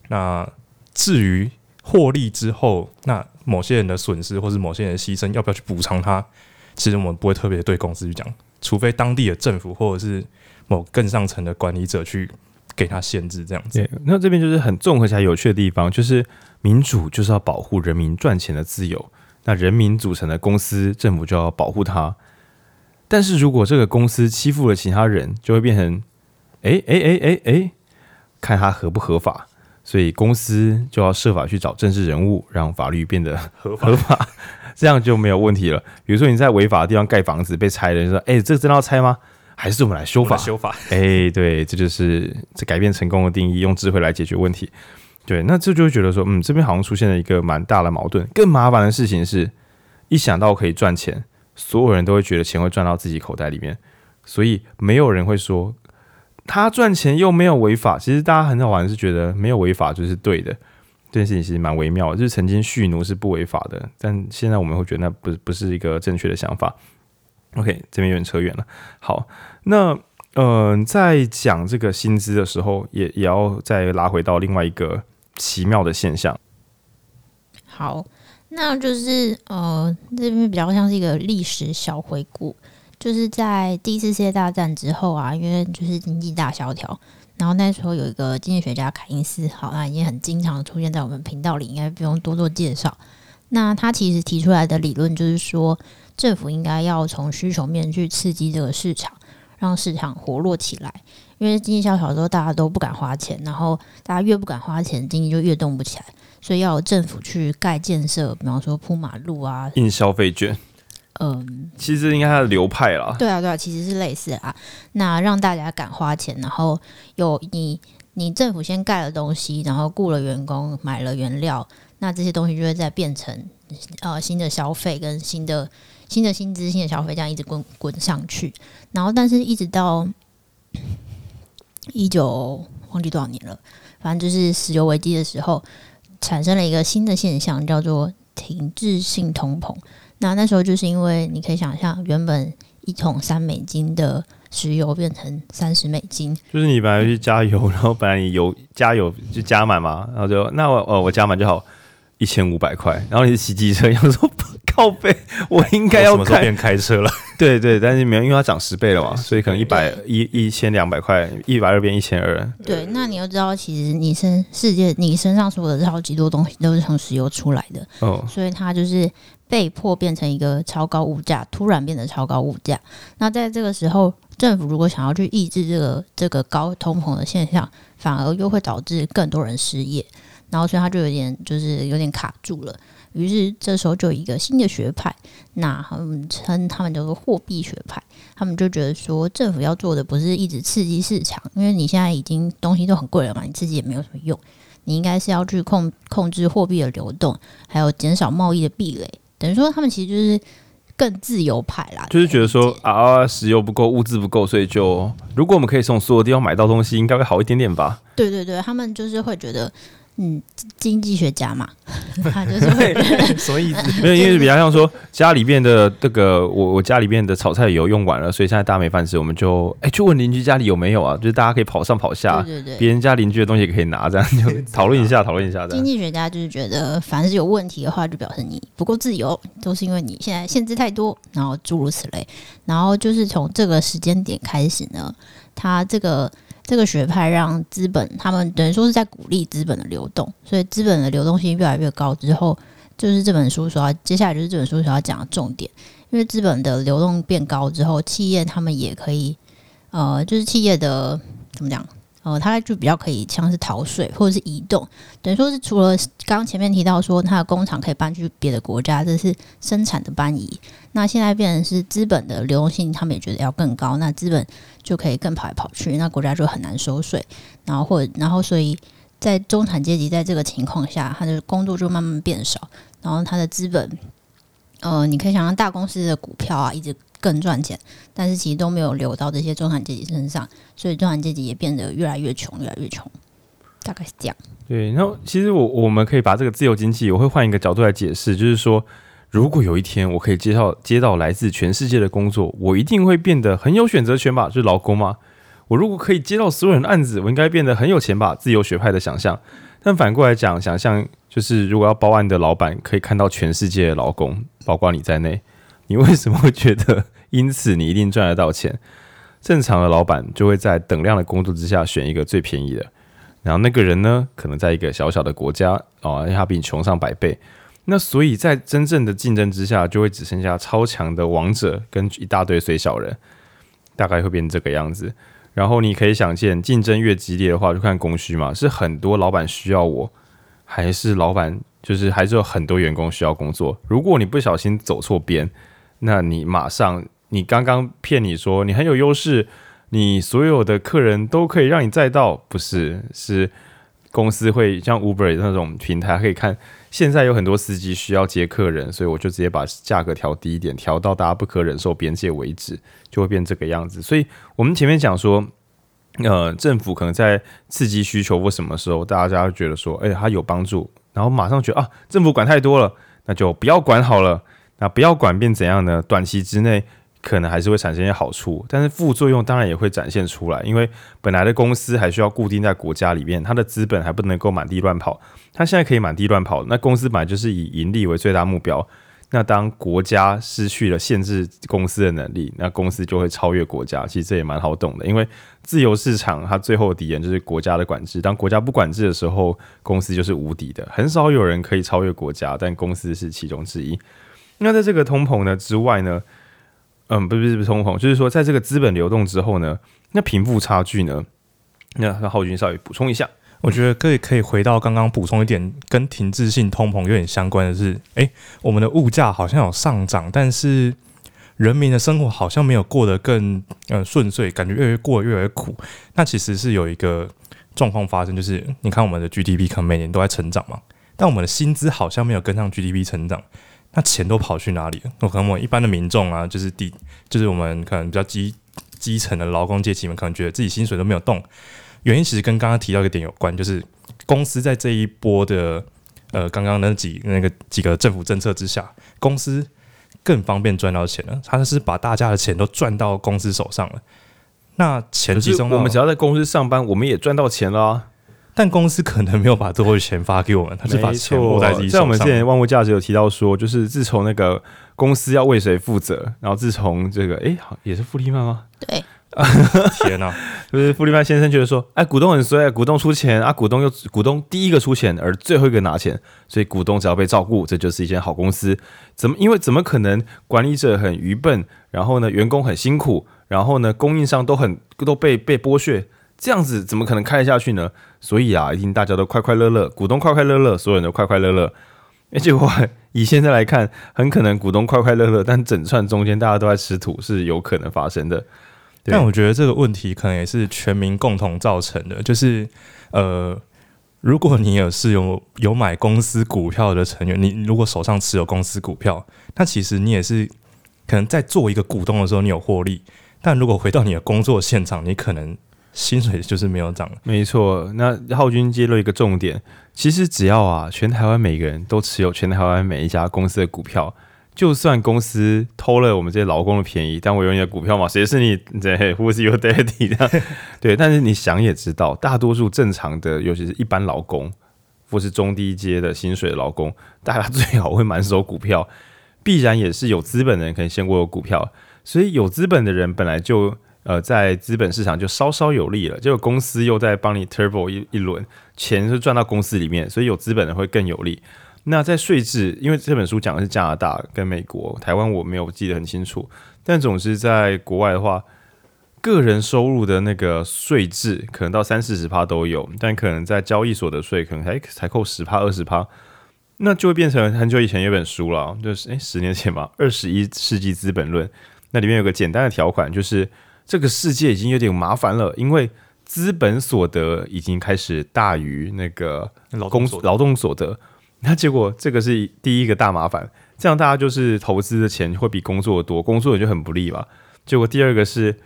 那至于获利之后，那某些人的损失或是某些人的牺牲，要不要去补偿他？其实我们不会特别对公司去讲，除非当地的政府或者是某更上层的管理者去给他限制这样子。那这边就是很综合起来有趣的地方，就是民主就是要保护人民赚钱的自由，那人民组成的公司，政府就要保护它。但是如果这个公司欺负了其他人，就会变成，哎哎哎哎哎，看他合不合法。所以公司就要设法去找政治人物，让法律变得合法，合法，这样就没有问题了。比如说你在违法的地方盖房子被拆了，你说：“哎、欸，这真的要拆吗？还是我们来修法？”修法。哎、欸，对，这就是这改变成功的定义，用智慧来解决问题。对，那这就会觉得说，嗯，这边好像出现了一个蛮大的矛盾。更麻烦的事情是，一想到可以赚钱，所有人都会觉得钱会赚到自己口袋里面，所以没有人会说。他赚钱又没有违法，其实大家很好玩，是觉得没有违法就是对的。这件事情其实蛮微妙，就是曾经蓄奴是不违法的，但现在我们会觉得那不不是一个正确的想法。OK，这边有点扯远了。好，那嗯、在讲这个薪资的时候，也也要再拉回到另外一个奇妙的现象。好，那就是呃，这边比较像是一个历史小回顾。就是在第一次世界大战之后啊，因为就是经济大萧条，然后那时候有一个经济学家凯因斯，好，那已经很经常出现在我们频道里，应该不用多做介绍。那他其实提出来的理论就是说，政府应该要从需求面去刺激这个市场，让市场活络起来。因为经济萧条的时候，大家都不敢花钱，然后大家越不敢花钱，经济就越动不起来。所以要有政府去盖建设，比方说铺马路啊，印消费券。嗯，其实应该它的流派啦。对啊，对啊，其实是类似啊。那让大家敢花钱，然后有你，你政府先盖了东西，然后雇了员工，买了原料，那这些东西就会再变成呃新的消费跟新的新的薪资、新的消费，这样一直滚滚上去。然后，但是一直到一九忘记多少年了，反正就是石油危机的时候，产生了一个新的现象，叫做停滞性通膨。那那时候就是因为你可以想象，原本一桶三美金的石油变成三十美金，就是你本来去加油，然后本来你油加油就加满嘛，然后就那我呃我加满就好。一千五百块，然后你是骑机车，然后说靠背，我应该要开开车了，对对，但是没有，因为它涨十倍了嘛，所以可能一百一一千两百块，一百二变一千二。对，那你要知道，其实你身世界你身上所有的超级多东西都是从石油出来的，哦，所以它就是。被迫变成一个超高物价，突然变得超高物价。那在这个时候，政府如果想要去抑制这个这个高通膨的现象，反而又会导致更多人失业。然后，所以他就有点就是有点卡住了。于是这时候就有一个新的学派，那他们称他们叫做货币学派。他们就觉得说，政府要做的不是一直刺激市场，因为你现在已经东西都很贵了嘛，你刺激也没有什么用。你应该是要去控控制货币的流动，还有减少贸易的壁垒。等于说，他们其实就是更自由派啦，就是觉得说啊，石油不够，物资不够，所以就如果我们可以从所有地方买到东西，应该会好一点点吧？对对对，他们就是会觉得。嗯，经济学家嘛，他就是会 所以没有，因为比较像说家里面的这个，我我家里面的炒菜油用完了，所以现在大家没饭吃，我们就哎去问邻居家里有没有啊？就是大家可以跑上跑下，对对对，别人家邻居的东西也可以拿，这样就讨论一下，讨论一下。经济学家就是觉得，凡是有问题的话，就表示你不够自由，都是因为你现在限制太多，然后诸如此类。然后就是从这个时间点开始呢，他这个。这个学派让资本，他们等于说是在鼓励资本的流动，所以资本的流动性越来越高之后，就是这本书所要接下来就是这本书所要讲的重点，因为资本的流动变高之后，企业他们也可以，呃，就是企业的怎么讲？呃，它就比较可以像是逃税或者是移动，等于说是除了刚刚前面提到说它的工厂可以搬去别的国家，这是生产的搬移。那现在变成是资本的流动性，他们也觉得要更高，那资本就可以更跑来跑去，那国家就很难收税。然后或然后所以在中产阶级在这个情况下，他的工作就慢慢变少，然后他的资本，呃，你可以想象大公司的股票啊，一直。更赚钱，但是其实都没有流到这些中产阶级身上，所以中产阶级也变得越来越穷，越来越穷，大概是这样。对，然后其实我我们可以把这个自由经济，我会换一个角度来解释，就是说，如果有一天我可以接到接到来自全世界的工作，我一定会变得很有选择权吧？就是劳工吗。我如果可以接到所有人的案子，我应该变得很有钱吧？自由学派的想象。但反过来讲，想象就是如果要报案的老板可以看到全世界的劳工，包括你在内。你为什么会觉得因此你一定赚得到钱？正常的老板就会在等量的工作之下选一个最便宜的，然后那个人呢，可能在一个小小的国家哦，因为他比你穷上百倍。那所以在真正的竞争之下，就会只剩下超强的王者跟一大堆衰小人，大概会变成这个样子。然后你可以想见，竞争越激烈的话，就看供需嘛，是很多老板需要我，还是老板就是还是有很多员工需要工作？如果你不小心走错边。那你马上，你刚刚骗你说你很有优势，你所有的客人都可以让你载到，不是？是公司会像 Uber 那种平台可以看，现在有很多司机需要接客人，所以我就直接把价格调低一点，调到大家不可忍受边界为止，就会变这个样子。所以我们前面讲说，呃，政府可能在刺激需求或什么时候，大家觉得说，哎，它有帮助，然后马上觉得啊，政府管太多了，那就不要管好了。那不要管变怎样呢？短期之内可能还是会产生一些好处，但是副作用当然也会展现出来。因为本来的公司还需要固定在国家里面，它的资本还不能够满地乱跑。它现在可以满地乱跑，那公司本来就是以盈利为最大目标。那当国家失去了限制公司的能力，那公司就会超越国家。其实这也蛮好懂的，因为自由市场它最后的敌人就是国家的管制。当国家不管制的时候，公司就是无敌的。很少有人可以超越国家，但公司是其中之一。那在这个通膨呢之外呢，嗯，不是不是不是通膨，就是说在这个资本流动之后呢，那贫富差距呢？那那浩君稍微补充一下。我觉得可以可以回到刚刚补充一点，跟停滞性通膨有点相关的是，哎，我们的物价好像有上涨，但是人民的生活好像没有过得更嗯顺遂，感觉越来越过得越来越苦。那其实是有一个状况发生，就是你看我们的 GDP 可能每年都在成长嘛，但我们的薪资好像没有跟上 GDP 成长，那钱都跑去哪里了？我可能我们一般的民众啊，就是底，就是我们可能比较基基层的劳工阶级们，可能觉得自己薪水都没有动。原因其实跟刚刚提到一个点有关，就是公司在这一波的呃刚刚那几那个几个政府政策之下，公司更方便赚到钱了。他是把大家的钱都赚到公司手上了。那钱集中，我们只要在公司上班，我们也赚到钱了啊。但公司可能没有把最后的钱发给我们，他是把钱握在自己手上。在我们之前万物价值有提到说，就是自从那个公司要为谁负责，然后自从这个哎，好也是富利曼吗？对。天哪！就是富利曼先生觉得说，哎，股东很衰，股东出钱啊，股东又股东第一个出钱，而最后一个拿钱，所以股东只要被照顾，这就是一间好公司。怎么？因为怎么可能管理者很愚笨，然后呢，员工很辛苦，然后呢，供应商都很都被被剥削，这样子怎么可能开得下去呢？所以啊，一定大家都快快乐乐，股东快快乐乐，所有人都快快乐乐。结果以现在来看，很可能股东快快乐乐，但整串中间大家都在吃土，是有可能发生的。但我觉得这个问题可能也是全民共同造成的，就是呃，如果你有是有有买公司股票的成员，你如果手上持有公司股票，那其实你也是可能在做一个股东的时候你有获利，但如果回到你的工作现场，你可能薪水就是没有涨。没错，那浩君揭露一个重点，其实只要啊，全台湾每个人都持有全台湾每一家公司的股票。就算公司偷了我们这些劳工的便宜，但我有你的股票嘛？谁是你？对，Who is your daddy？对，但是你想也知道，大多数正常的，尤其是一般劳工，或是中低阶的薪水的劳工，大家最好会满手股票，必然也是有资本的人可以先握有股票，所以有资本的人本来就呃在资本市场就稍稍有利了，结果公司又在帮你 turbo 一一轮，钱是赚到公司里面，所以有资本的会更有利。那在税制，因为这本书讲的是加拿大跟美国，台湾我没有记得很清楚。但总之，在国外的话，个人收入的那个税制可能到三四十趴都有，但可能在交易所得税可能才才扣十趴二十趴，那就会变成很久以前有本书了，就是诶、十年前吧，《二十一世纪资本论》，那里面有个简单的条款，就是这个世界已经有点麻烦了，因为资本所得已经开始大于那个工劳动所得。那结果这个是第一个大麻烦，这样大家就是投资的钱会比工作多，工作也就很不利嘛。结果第二个是，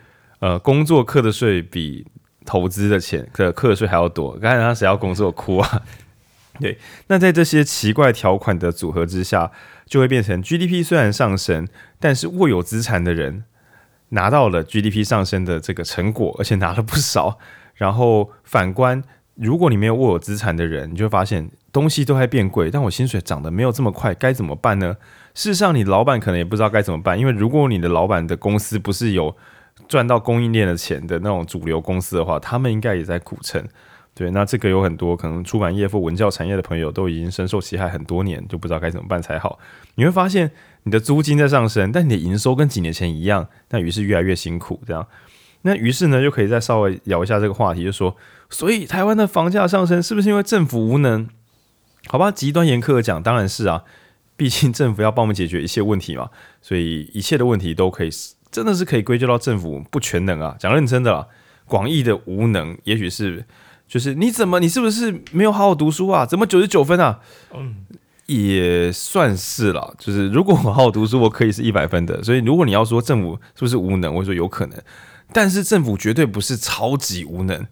呃，工作课的税比投资的钱课课的税还要多，刚才他谁要工作哭啊？对，那在这些奇怪条款的组合之下，就会变成 GDP 虽然上升，但是握有资产的人拿到了 GDP 上升的这个成果，而且拿了不少。然后反观，如果你没有握有资产的人，你就会发现。东西都还变贵，但我薪水涨得没有这么快，该怎么办呢？事实上，你老板可能也不知道该怎么办，因为如果你的老板的公司不是有赚到供应链的钱的那种主流公司的话，他们应该也在苦撑。对，那这个有很多可能出版业或文教产业的朋友都已经深受其害很多年，就不知道该怎么办才好。你会发现你的租金在上升，但你的营收跟几年前一样，那于是越来越辛苦。这样，那于是呢，就可以再稍微聊一下这个话题，就说，所以台湾的房价上升是不是因为政府无能？好吧，极端严苛的讲，当然是啊，毕竟政府要帮我们解决一切问题嘛，所以一切的问题都可以，真的是可以归咎到政府不全能啊。讲认真的啦，广义的无能，也许是就是你怎么，你是不是没有好好读书啊？怎么九十九分啊？嗯，也算是了。就是如果我好好读书，我可以是一百分的。所以如果你要说政府是不是无能，我说有可能，但是政府绝对不是超级无能，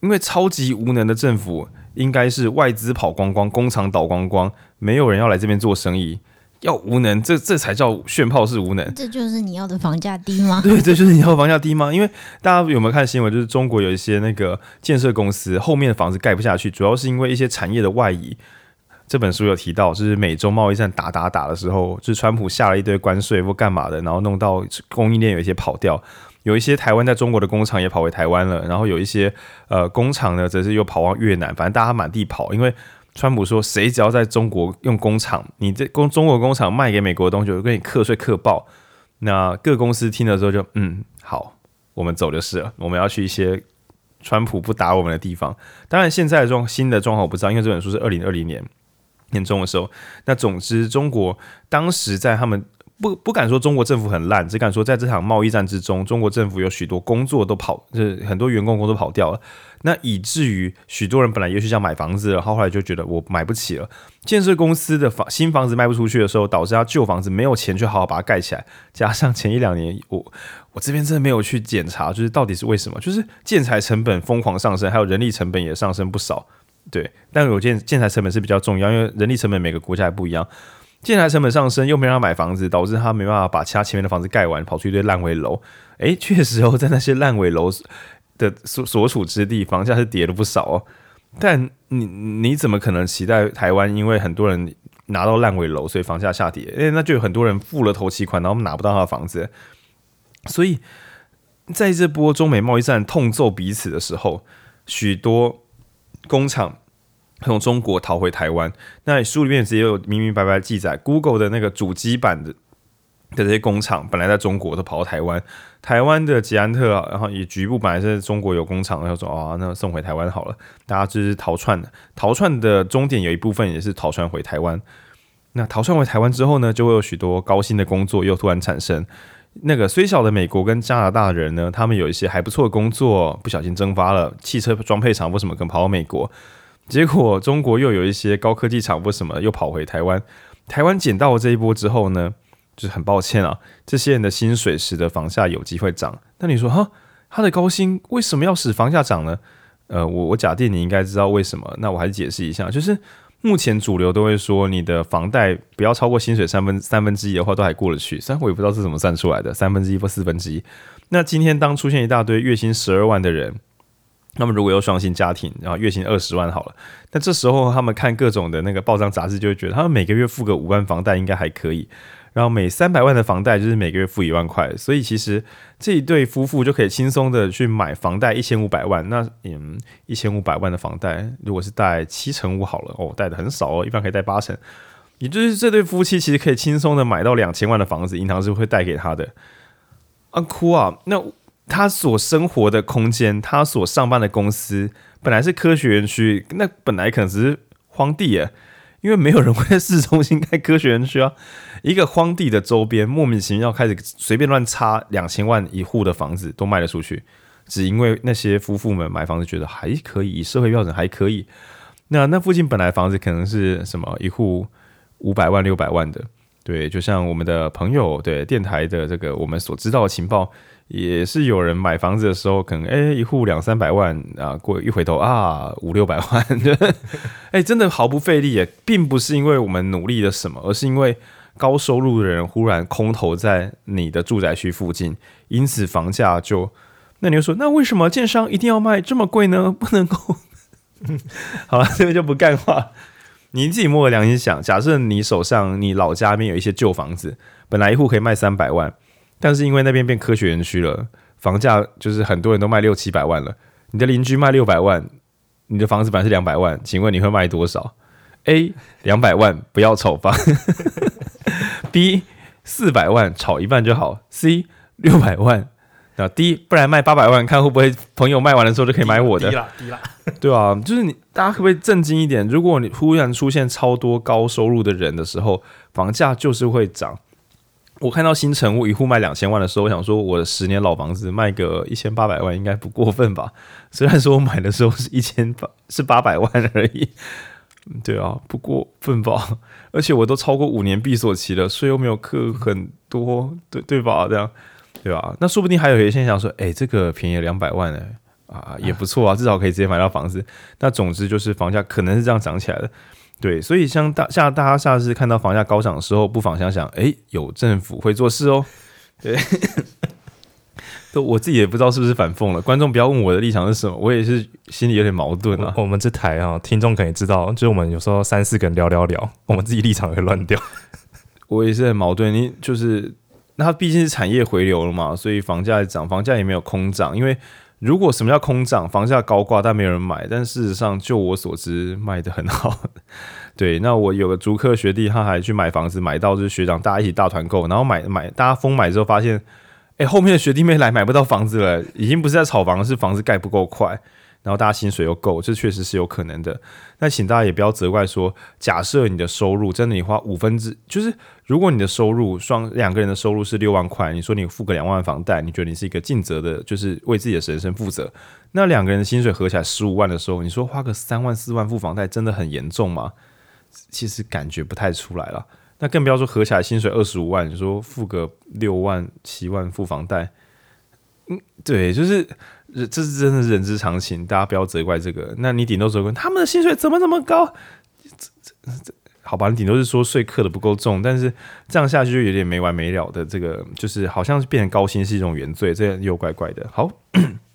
因为超级无能的政府。应该是外资跑光光，工厂倒光光，没有人要来这边做生意，要无能，这这才叫炫炮式无能。这就是你要的房价低吗？对，这就是你要的房价低吗？因为大家有没有看新闻？就是中国有一些那个建设公司后面的房子盖不下去，主要是因为一些产业的外移，这本书有提到，就是美中贸易战打打打的时候，就是川普下了一堆关税或干嘛的，然后弄到供应链有一些跑掉，有一些台湾在中国的工厂也跑回台湾了，然后有一些呃工厂呢，则是又跑往越南，反正大家满地跑，因为川普说，谁只要在中国用工厂，你这工中国工厂卖给美国的东西，我就跟你课税课爆。那各公司听了之后就嗯好，我们走就是了，我们要去一些川普不打我们的地方。当然现在的状新的状况我不知道，因为这本书是二零二零年年终的时候。那总之，中国当时在他们。不不敢说中国政府很烂，只敢说在这场贸易战之中，中国政府有许多工作都跑，就是很多员工工作跑掉了。那以至于许多人本来也许想买房子，然后后来就觉得我买不起了。建设公司的房新房子卖不出去的时候，导致他旧房子没有钱去好好把它盖起来。加上前一两年，我我这边真的没有去检查，就是到底是为什么？就是建材成本疯狂上升，还有人力成本也上升不少。对，但有建建材成本是比较重要，因为人力成本每个国家也不一样。建材成本上升，又没让他买房子，导致他没办法把其他前面的房子盖完，跑出一堆烂尾楼。诶，确实哦，在那些烂尾楼的所所处之地，房价是跌了不少哦。但你你怎么可能期待台湾因为很多人拿到烂尾楼，所以房价下跌？诶，那就有很多人付了头期款，然后拿不到他的房子。所以在这波中美贸易战痛揍彼此的时候，许多工厂。从中国逃回台湾，那书里面直接有明明白白记载，Google 的那个主机版的的这些工厂本来在中国都跑到台湾，台湾的捷安特，然后也局部本来是中国有工厂，然后说啊，那送回台湾好了，大家就是逃窜的，逃窜的终点有一部分也是逃窜回台湾。那逃窜回台湾之后呢，就会有许多高薪的工作又突然产生。那个虽小的美国跟加拿大人呢，他们有一些还不错的工作，不小心蒸发了，汽车装配厂为什么可能跑到美国？结果中国又有一些高科技厂，为什么又跑回台湾？台湾捡到了这一波之后呢，就是很抱歉啊，这些人的薪水使得房价有机会涨。那你说哈，他的高薪为什么要使房价涨呢？呃，我我假定你应该知道为什么。那我还是解释一下，就是目前主流都会说，你的房贷不要超过薪水三分三分之一的话，都还过得去。虽然我也不知道是怎么算出来的，三分之一或四分之一。那今天当出现一大堆月薪十二万的人。那么如果有双薪家庭，然后月薪二十万好了，那这时候他们看各种的那个报章杂志，就会觉得他们每个月付个五万房贷应该还可以，然后每三百万的房贷就是每个月付一万块，所以其实这一对夫妇就可以轻松的去买房贷一千五百万。那嗯，一千五百万的房贷，如果是贷七成五好了，哦，贷的很少哦，一般可以贷八成，也就是这对夫妻其实可以轻松的买到两千万的房子，银行是会贷给他的。啊哭啊，那。他所生活的空间，他所上班的公司，本来是科学园区，那本来可能只是荒地耶，因为没有人会在市中心开科学园区啊。一个荒地的周边，莫名其妙开始随便乱插两千万一户的房子都卖得出去，只因为那些夫妇们买房子觉得还可以，以社会标准还可以。那那附近本来房子可能是什么一户五百万、六百万的，对，就像我们的朋友对电台的这个我们所知道的情报。也是有人买房子的时候，可能哎、一户两三百万啊，过一回头啊五六百万，哎、欸、真的毫不费力耶，并不是因为我们努力了什么，而是因为高收入的人忽然空投在你的住宅区附近，因此房价就，那你就说，那为什么建商一定要卖这么贵呢？不能够，好了，这边就不干话，你自己摸着良心想，假设你手上你老家那边有一些旧房子，本来一户可以卖三百万。但是因为那边变科学园区了，房价就是很多人都卖六七百万了。你的邻居卖六百万，你的房子本来是两百万，请问你会卖多少？A 两百万不要炒房 ，B 四百万炒一半就好，C 六百万啊 D 不然卖八百万，看会不会朋友卖完的时候就可以买我的。低了低了，对啊，就是你大家可不可以震惊一点？如果你忽然出现超多高收入的人的时候，房价就是会涨。我看到新城屋一户卖两千万的时候，我想说，我的十年老房子卖个一千八百万应该不过分吧？虽然说我买的时候是一千八是八百万而已，对啊，不过分吧？而且我都超过五年闭锁期了，税又没有课很多，对对吧？这样对吧？那说不定还有一些现象说，哎，这个便宜两百万哎，啊也不错啊，至少可以直接买到房子。那总之就是房价可能是这样涨起来的。对，所以像大下大家下次看到房价高涨的时候，不妨想想，哎，有政府会做事哦。对，都我自己也不知道是不是反讽了。观众不要问我的立场是什么，我也是心里有点矛盾啊。我，我们这台啊，听众可以知道，就是我们有时候三四个人聊聊聊，我们自己立场会乱掉。我也是很矛盾，你就是那它毕竟是产业回流了嘛，所以房价涨，房价也没有空涨。因为如果什么叫空涨，房价高挂但没有人买，但事实上就我所知卖的很好。对，那我有个租客学弟，他还去买房子，买到就是学长大家一起大团购，然后买买大家疯买之后发现，哎，后面的学弟妹来买不到房子了，已经不是在炒房，是房子盖不够快。然后大家薪水又够，这确实是有可能的。那请大家也不要责怪说，假设你的收入真的你花五分之，就是如果你的收入双两个人的收入是六万块，你说你付个两万房贷，你觉得你是一个尽责的，就是为自己的人生负责。那两个人的薪水合起来十五万的时候，你说花个三万四万付房贷，真的很严重吗？其实感觉不太出来了。那更不要说合起来薪水二十五万，你说付个六万七万付房贷，嗯，对，就是。这是真的是人之常情，大家不要责怪这个。那你顶多责怪他们的薪水怎么这么高？这这这好吧，你顶多是说税课的不够重，但是这样下去就有点没完没了的。这个就是好像是变成高薪是一种原罪，这又怪怪的。好，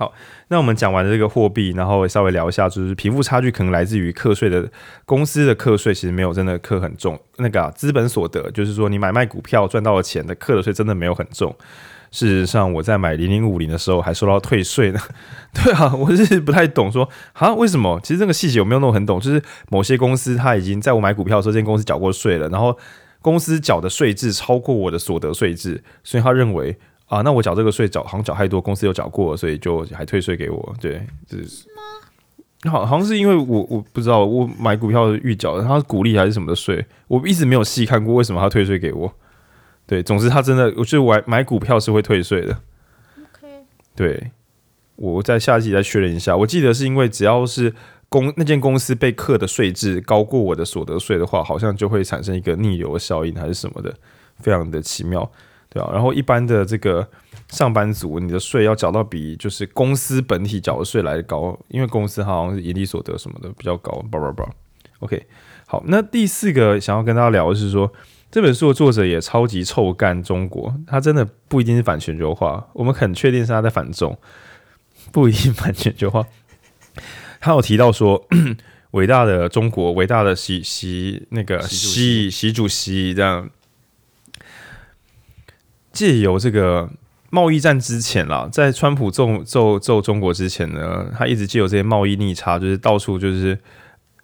好，那我们讲完了这个货币，然后稍微聊一下，就是贫富差距可能来自于课税的公司的课税其实没有真的课很重。那个啊，资本所得，就是说你买卖股票赚到的钱的课的税真的没有很重。事实上，我在买零零五零的时候还收到退税呢。对啊，我是不太懂说，啊，为什么？其实这个细节我没有弄很懂。就是某些公司他已经在我买股票的时候，这间公司缴过税了，然后公司缴的税制超过我的所得税制，所以他认为啊，那我缴这个税缴好像缴太多，公司有缴过，所以就还退税给我。对，就是？好，好像是因为我我不知道我买股票预缴的，他是股利还是什么的税，我一直没有细看过为什么他退税给我。对，总之他真的，我觉得买买股票是会退税的。OK，对，我在下集再确认一下。我记得是因为只要是公那间公司被课的税制高过我的所得税的话，好像就会产生一个逆流效应还是什么的，非常的奇妙，对啊，然后一般的这个上班族，你的税要缴到比就是公司本体缴的税来的高，因为公司好像是盈利所得什么的比较高。叭叭叭。OK，好，那第四个想要跟大家聊的是说。这本书的作者也超级臭干中国，他真的不一定是反全球化，我们很确定是他在反中，不一定反全球化。他有提到说，伟大的中国，伟大的习习那个习习主席这样，借由这个贸易战之前啦，在川普揍揍揍中国之前呢，他一直借由这些贸易逆差，就是到处就是。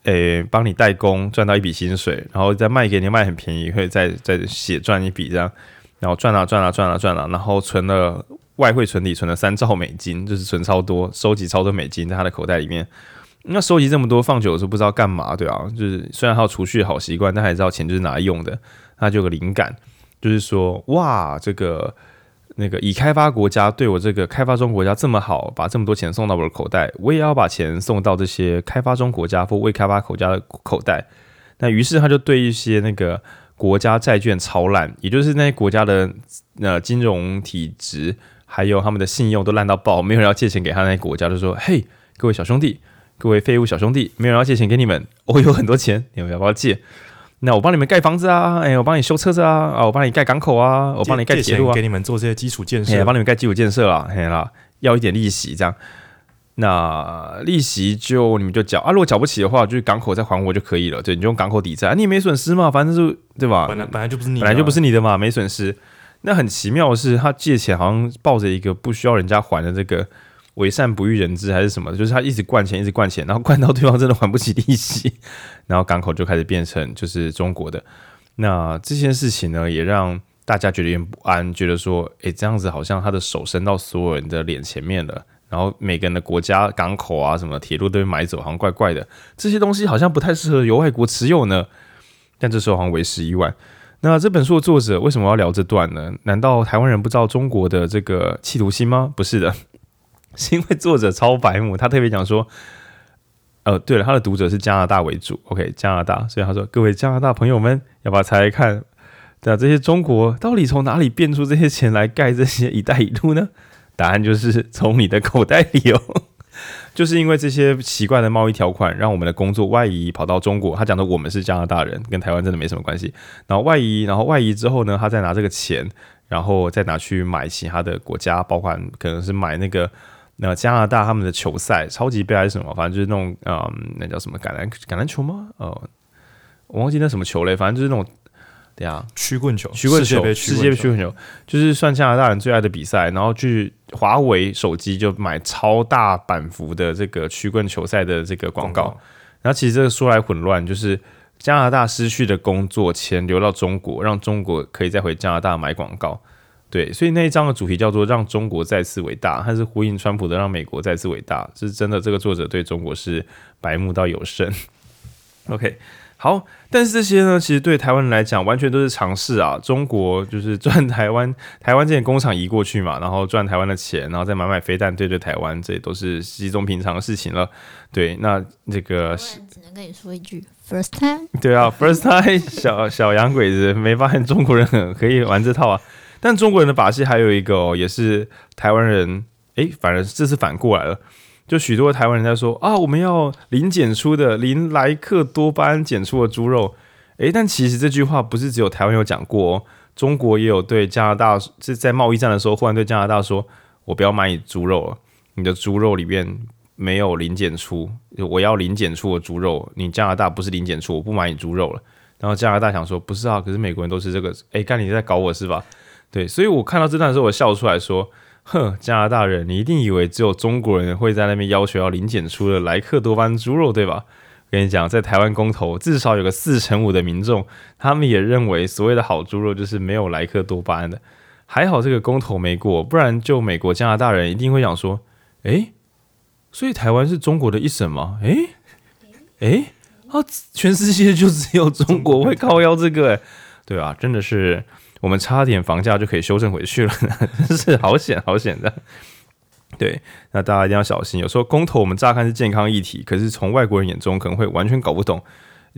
诶，帮你代工赚到一笔薪水，然后再卖给你卖很便宜，会再再写赚一笔这样，然后赚啊赚啊赚啊赚啊，然后存了外汇存底存了三兆美金，就是存超多，收集超多美金在他的口袋里面。那收集这么多放久了是不知道干嘛，对啊，就是虽然他有储蓄好习惯，但还知道钱就是拿来用的。他就有个灵感，就是说哇这个。那个已开发国家对我这个开发中国家这么好，把这么多钱送到我的口袋，我也要把钱送到这些开发中国家或未开发国家的口袋。那于是他就对一些那个国家债券超烂，也就是那些国家的呃金融体质还有他们的信用都烂到爆，没有人要借钱给他那些国家，就说：“嘿，各位小兄弟，各位废物小兄弟，没有人要借钱给你们，我有很多钱，你们要不要借？”那我帮你们盖房子啊，哎，我帮你修车子啊，啊，我帮你盖港口啊，我帮你盖铁路啊，给你们做这些基础建设，帮你们盖基础建设啊，嘿啦，要一点利息这样。那利息就你们就缴啊，如果缴不起的话，就是港口再还我就可以了。对，你就用港口抵债，你也没损失嘛，反正是对吧？本来本来就不是你，本来就不是你的嘛，没损失。那很奇妙的是，他借钱好像抱着一个不需要人家还的这个。为善不欲人知还是什么，就是他一直灌钱，一直灌钱，然后灌到对方真的还不起利息，然后港口就开始变成就是中国的。那这件事情呢，也让大家觉得有点不安，觉得说，诶，这样子好像他的手伸到所有人的脸前面了，然后每个人的国家港口啊什么铁路都被买走，好像怪怪的。这些东西好像不太适合由外国持有呢。但这时候好像为时已晚。那这本书的作者为什么要聊这段呢？难道台湾人不知道中国的这个企图心吗？不是的。是因为作者超白目，他特别讲说，呃，对了，他的读者是加拿大为主，OK，加拿大，所以他说，各位加拿大朋友们，要不要猜猜看，对啊这些中国到底从哪里变出这些钱来盖这些“一带一路”呢？答案就是从你的口袋里哦，就是因为这些奇怪的贸易条款，让我们的工作外移跑到中国。他讲的我们是加拿大人，跟台湾真的没什么关系。然后外移，然后外移之后呢，他再拿这个钱。然后再拿去买其他的国家，包括可能是买那个那加拿大他们的球赛，超级杯还是什么，反正就是那种嗯，那叫什么橄榄橄榄球吗？呃，我忘记那什么球类，反正就是那种。对啊，曲棍球，曲棍球，世界杯曲棍球，就是算加拿大人最爱的比赛。然后去华为手机就买超大版幅的这个曲棍球赛的这个广告。然后其实这个说来混乱，就是加拿大失去的工作钱流到中国，让中国可以再回加拿大买广告。对，所以那一章的主题叫做“让中国再次伟大”，它是呼应川普的“让美国再次伟大”。这是真的，这个作者对中国是白目到有剩。OK。好，但是这些呢，其实对台湾人来讲，完全都是尝试啊。中国就是赚台湾，台湾这些工厂移过去嘛，然后赚台湾的钱，然后再买买飞弹对对台湾，这也都是稀松平常的事情了。对，那这个只能跟你说一句，first time。对啊，first time，小小洋鬼子没发现中国人很可以玩这套啊。但中国人的把戏还有一个哦，也是台湾人，诶，反而这次反过来了。就许多台湾人在说啊，我们要零检出的零莱克多巴胺检出的猪肉，诶，但其实这句话不是只有台湾有讲过哦，中国也有对加拿大是在贸易战的时候，忽然对加拿大说，我不要买你猪肉了，你的猪肉里面没有零检出，我要零检出的猪肉，你加拿大不是零检出，我不买你猪肉了。然后加拿大想说，不是啊，可是美国人都是这个，诶，干你在搞我是吧？对，所以我看到这段的时候，我笑出来说。哼，加拿大人，你一定以为只有中国人会在那边要求要零检出的莱克多巴胺猪肉，对吧？我跟你讲，在台湾公投，至少有个四成五的民众，他们也认为所谓的好猪肉就是没有莱克多巴胺的。还好这个公投没过，不然就美国加拿大人一定会想说，诶，所以台湾是中国的一省吗？诶，诶，啊，全世界就只有中国会靠腰这个，对啊，真的是。我们差点房价就可以修正回去了，真 是好险好险的。对，那大家一定要小心。有时候公投我们乍看是健康议题，可是从外国人眼中可能会完全搞不懂。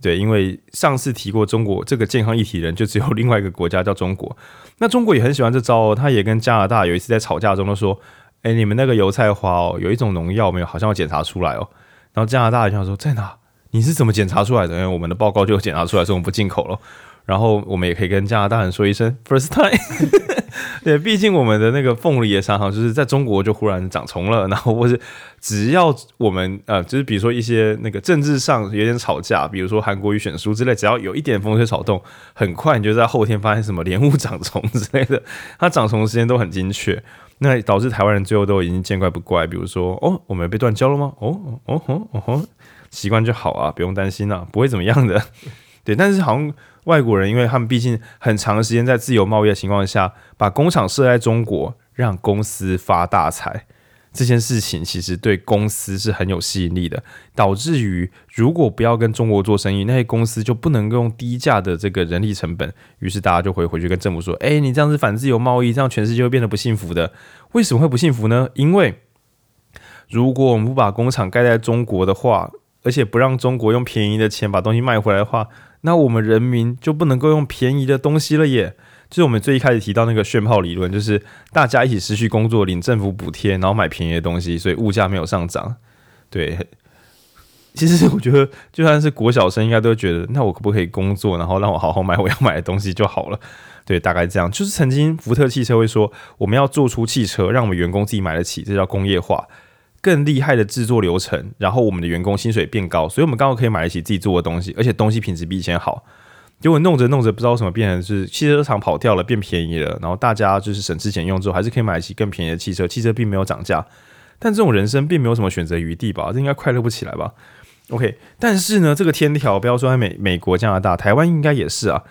对，因为上次提过中国这个健康议题人，就只有另外一个国家叫中国。那中国也很喜欢这招哦，他也跟加拿大有一次在吵架中都说：“哎，你们那个油菜花哦，有一种农药没有？好像要检查出来哦。”然后加拿大就想说：“在哪？你是怎么检查出来的？”因为我们的报告就检查出来，说我们不进口了。然后我们也可以跟加拿大人说一声 first time，对，毕竟我们的那个凤梨也常常就是在中国就忽然长虫了，然后或是只要我们呃，就是比如说一些那个政治上有点吵架，比如说韩国瑜选书之类，只要有一点风吹草动，很快你就在后天发现什么莲雾长虫之类的，它长虫的时间都很精确，那导致台湾人最后都已经见怪不怪。比如说哦，我们被断交了吗？哦哦哦哦哦，习惯就好啊，不用担心啊，不会怎么样的。对，但是好像。外国人，因为他们毕竟很长时间在自由贸易的情况下，把工厂设在中国，让公司发大财，这件事情其实对公司是很有吸引力的，导致于如果不要跟中国做生意，那些公司就不能够用低价的这个人力成本，于是大家就会回去跟政府说：“哎，你这样子反自由贸易，这样全世界会变得不幸福的。为什么会不幸福呢？因为如果我们不把工厂盖在中国的话，而且不让中国用便宜的钱把东西卖回来的话。”那我们人民就不能够用便宜的东西了耶？就是我们最一开始提到那个炫炮理论，就是大家一起失去工作，领政府补贴，然后买便宜的东西，所以物价没有上涨。对，其实我觉得就算是国小生，应该都觉得，那我可不可以工作，然后让我好好买我要买的东西就好了？对，大概这样。就是曾经福特汽车会说，我们要做出汽车，让我们员工自己买得起，这叫工业化。更厉害的制作流程，然后我们的员工薪水变高，所以我们刚好可以买得起自己做的东西，而且东西品质比以前好。结果弄着弄着，不知道什么变成是汽车厂跑掉了，变便宜了，然后大家就是省吃俭用之后，还是可以买得起更便宜的汽车，汽车并没有涨价。但这种人生并没有什么选择余地吧？这应该快乐不起来吧？OK，但是呢，这个天条不要说在美美国、加拿大、台湾应该也是啊。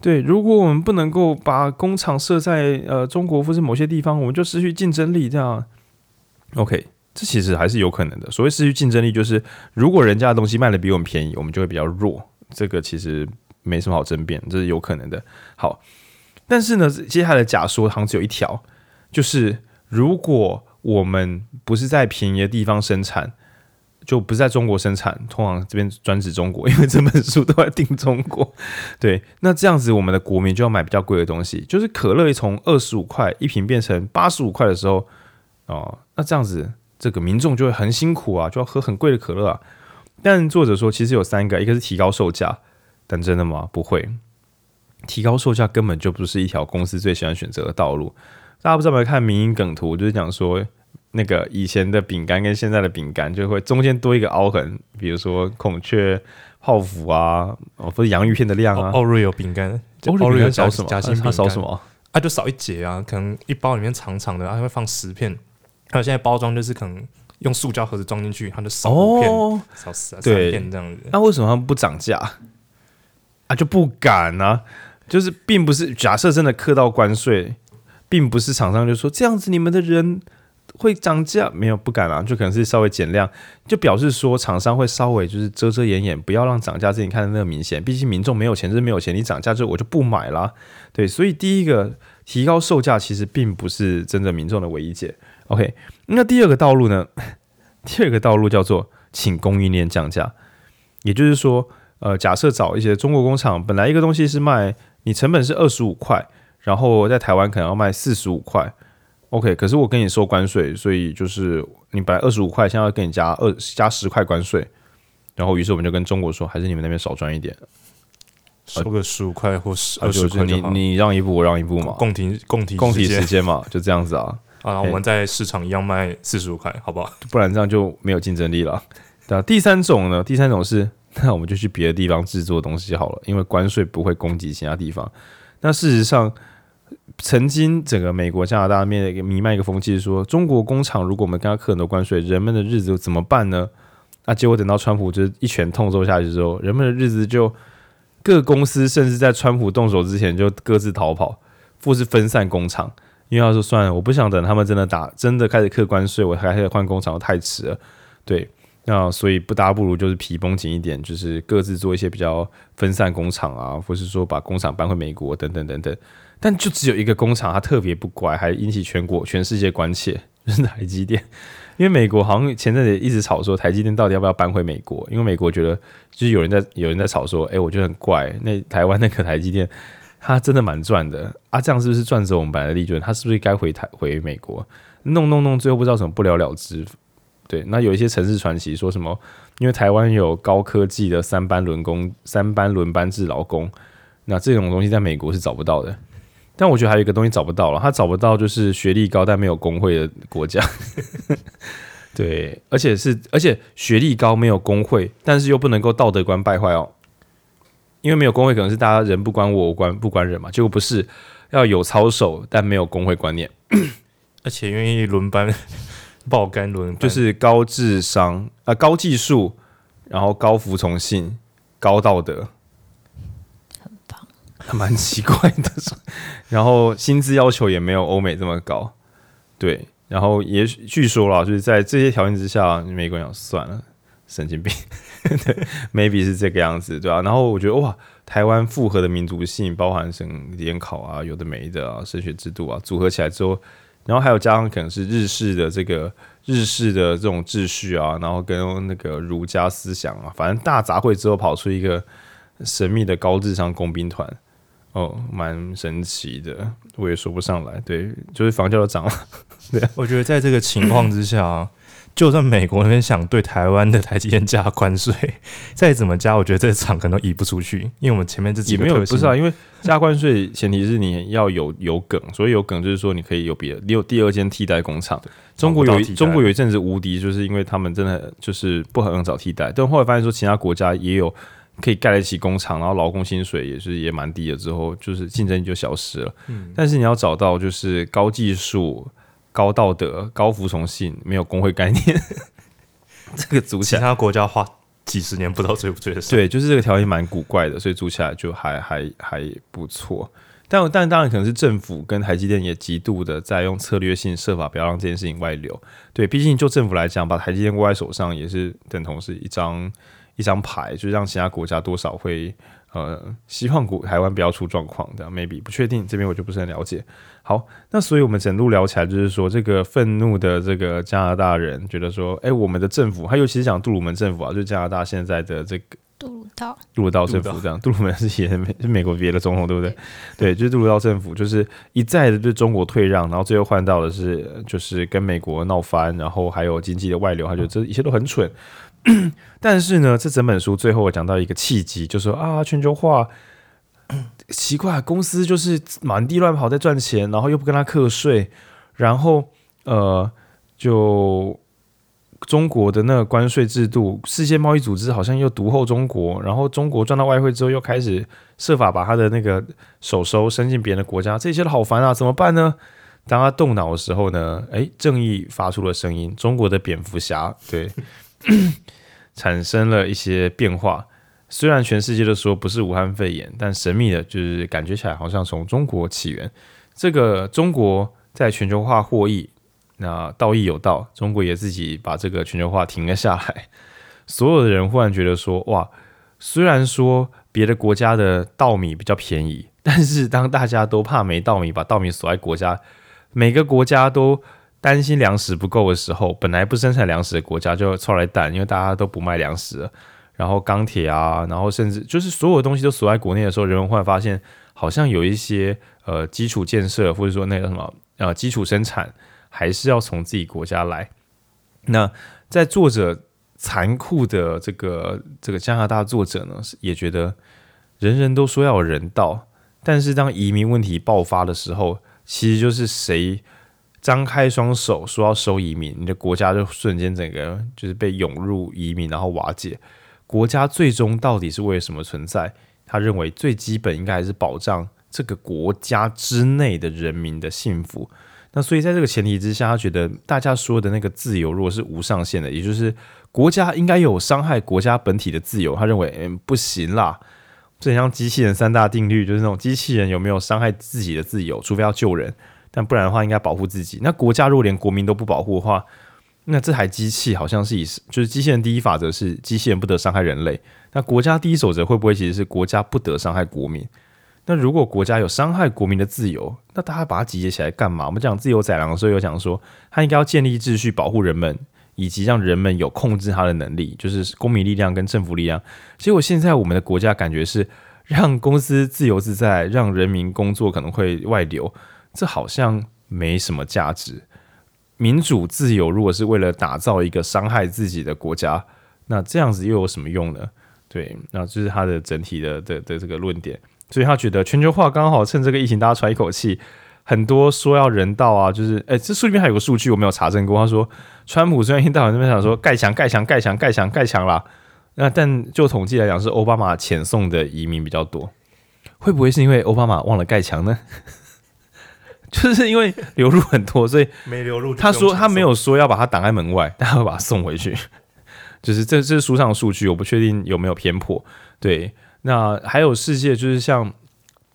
对，如果我们不能够把工厂设在呃中国或是某些地方，我们就失去竞争力。这样，OK。这其实还是有可能的。所谓失去竞争力，就是如果人家的东西卖的比我们便宜，我们就会比较弱。这个其实没什么好争辩，这是有可能的。好，但是呢，接下来的假说好像只有一条，就是如果我们不是在便宜的地方生产，就不是在中国生产，通常这边专指中国，因为这本书都在定中国。对，那这样子我们的国民就要买比较贵的东西，就是可乐从二十五块一瓶变成八十五块的时候，哦，那这样子。这个民众就会很辛苦啊，就要喝很贵的可乐啊。但作者说，其实有三个，一个是提高售价，但真的吗？不会。提高售价根本就不是一条公司最喜欢选择的道路。大家不知道有没有看民营梗图，就是讲说那个以前的饼干跟现在的饼干就会中间多一个凹痕，比如说孔雀泡芙啊，哦，不是洋芋片的量啊，奥瑞有饼干，奥瑞有少什么？夹心饼干少什么？它就少一节啊，可能一包里面长长的，它会放十片。还有现在包装就是可能用塑胶盒子装进去，它就少五片，哦、少十、啊、三片这样子。那为什么他们不涨价啊？就不敢啊？就是并不是假设真的课到关税，并不是厂商就说这样子你们的人会涨价，没有不敢啊，就可能是稍微减量，就表示说厂商会稍微就是遮遮掩掩，不要让涨价自己看的那么明显。毕竟民众没有钱就是没有钱，你涨价之后我就不买啦。对，所以第一个提高售价其实并不是真正民众的唯一解。OK，那第二个道路呢？第二个道路叫做请供应链降价，也就是说，呃，假设找一些中国工厂，本来一个东西是卖你成本是二十五块，然后在台湾可能要卖四十五块，OK，可是我跟你收关税，所以就是你本来二十五块，现在要跟你加二加十块关税，然后于是我们就跟中国说，还是你们那边少赚一点，收个十五块或十二十块，你你让一步我让一步嘛，共体共体共体时间嘛，就这样子啊。啊，我们在市场一样卖四十五块，好不好？不然这样就没有竞争力了。对啊第三种呢？第三种是，那我们就去别的地方制作东西好了，因为关税不会攻击其他地方。那事实上，曾经整个美国、加拿大面弥漫一个风气是说，中国工厂如果我们跟他课很多关税，人们的日子怎么办呢？那结果等到川普就是一拳痛揍下去之后，人们的日子就各公司甚至在川普动手之前就各自逃跑，或是分散工厂。因为他说算了，我不想等他们真的打，真的开始客关税，我还开始换工厂，太迟了。对，那所以不搭不如就是皮绷紧一点，就是各自做一些比较分散工厂啊，或是说把工厂搬回美国等等等等。但就只有一个工厂，它特别不乖，还引起全国全世界关切，就是台积电。因为美国好像前阵子一直吵说台积电到底要不要搬回美国，因为美国觉得就是有人在有人在吵说，哎，我觉得很怪，那台湾那个台积电。他真的蛮赚的啊！这样是不是赚走我们本来的利润？他是不是该回台回美国？弄弄弄，最后不知道怎么不了了之。对，那有一些城市传奇说什么？因为台湾有高科技的三班轮工、三班轮班制劳工，那这种东西在美国是找不到的。但我觉得还有一个东西找不到了，他找不到就是学历高但没有工会的国家。对，而且是而且学历高没有工会，但是又不能够道德观败坏哦。因为没有工会，可能是大家人不关我，我关不关人嘛？结果不是，要有操守，但没有工会观念，而且愿意轮班 爆肝轮班，就是高智商啊、呃，高技术，然后高服从性，高道德，很棒，还蛮奇怪的。然后薪资要求也没有欧美这么高，对。然后也据说了，就是在这些条件之下，美国人算了。神经病，对，maybe 是这个样子，对吧、啊？然后我觉得哇，台湾复合的民族性，包含省联考啊，有的没的啊，升学制度啊，组合起来之后，然后还有加上可能是日式的这个日式的这种秩序啊，然后跟那个儒家思想啊，反正大杂烩之后跑出一个神秘的高智商工兵团，哦，蛮神奇的，我也说不上来。对，就是房价都涨了。对，我觉得在这个情况之下、就算美国那边想对台湾的台积电加关税，再怎么加，我觉得这厂可能移不出去，因为我们前面这几个也没有不是啊，因为加关税前提是你要有有梗，所以有梗就是说你可以有别的，你有第二间替代工厂。中国有中国有一阵子无敌，就是因为他们真的就是不很找替代，但后来发现说其他国家也有可以盖得起工厂，然后劳工薪水也是也蛮低的，之后就是竞争力就消失了。嗯，但是你要找到就是高技术。高道德、高服从性，没有工会概念，这个组起来，其他国家花几十年不知道追不追得上。对，就是这个条件蛮古怪的，所以组起来就还还还不错。但但当然可能是政府跟台积电也极度的在用策略性设法，不要让这件事情外流。对，毕竟就政府来讲，把台积电握在手上也是等同是一张一张牌，就是让其他国家多少会。呃，希望股台湾不要出状况，这样 maybe 不确定，这边我就不是很了解。好，那所以我们整路聊起来，就是说这个愤怒的这个加拿大人觉得说，哎、欸，我们的政府，他尤其是讲杜鲁门政府啊，就是加拿大现在的这个杜鲁道，杜鲁道政府这样，杜鲁门是也美是美国别的总统，对不对？对，就是杜鲁道政府，就是一再的对中国退让，然后最后换到的是就是跟美国闹翻，然后还有经济的外流，他觉得这一切都很蠢。但是呢，这整本书最后我讲到一个契机，就说啊，全球化 奇怪，公司就是满地乱跑在赚钱，然后又不跟他课税，然后呃，就中国的那个关税制度，世界贸易组织好像又独后中国，然后中国赚到外汇之后，又开始设法把他的那个手收伸进别人的国家，这些都好烦啊，怎么办呢？当他动脑的时候呢，诶，正义发出了声音，中国的蝙蝠侠对 产生了一些变化。虽然全世界都说不是武汉肺炎，但神秘的就是感觉起来好像从中国起源。这个中国在全球化获益，那道义有道，中国也自己把这个全球化停了下来。所有的人忽然觉得说，哇，虽然说别的国家的稻米比较便宜，但是当大家都怕没稻米，把稻米锁在国家，每个国家都担心粮食不够的时候，本来不生产粮食的国家就出来蛋，因为大家都不卖粮食了。然后钢铁啊，然后甚至就是所有东西都锁在国内的时候，人们忽然发现，好像有一些呃基础建设或者说那个什么呃基础生产，还是要从自己国家来。那在作者残酷的这个这个加拿大作者呢，也觉得人人都说要有人道，但是当移民问题爆发的时候，其实就是谁张开双手说要收移民，你的国家就瞬间整个就是被涌入移民，然后瓦解。国家最终到底是为了什么存在？他认为最基本应该还是保障这个国家之内的人民的幸福。那所以在这个前提之下，他觉得大家说的那个自由，如果是无上限的，也就是国家应该有伤害国家本体的自由，他认为嗯不行啦。这很像机器人三大定律，就是那种机器人有没有伤害自己的自由，除非要救人，但不然的话应该保护自己。那国家如果连国民都不保护的话，那这台机器好像是以，就是机器人第一法则是机器人不得伤害人类。那国家第一守则会不会其实是国家不得伤害国民？那如果国家有伤害国民的自由，那大家把它集结起来干嘛？我们讲自由宰狼的时候有讲说，他应该要建立秩序，保护人们，以及让人们有控制他的能力，就是公民力量跟政府力量。结果现在我们的国家感觉是让公司自由自在，让人民工作可能会外流，这好像没什么价值。民主自由如果是为了打造一个伤害自己的国家，那这样子又有什么用呢？对，那这是他的整体的的的这个论点。所以他觉得全球化刚好趁这个疫情大家喘一口气，很多说要人道啊，就是哎，这书里面还有个数据我没有查证过，他说川普虽然一到晚那边想说盖墙盖墙盖墙盖墙盖墙啦，那但就统计来讲是奥巴马遣送的移民比较多，会不会是因为奥巴马忘了盖墙呢？就是因为流入很多，所以没流入。他说他没有说要把它挡在门外，但 他会把它送回去。就是这这是书上的数据，我不确定有没有偏颇。对，那还有世界，就是像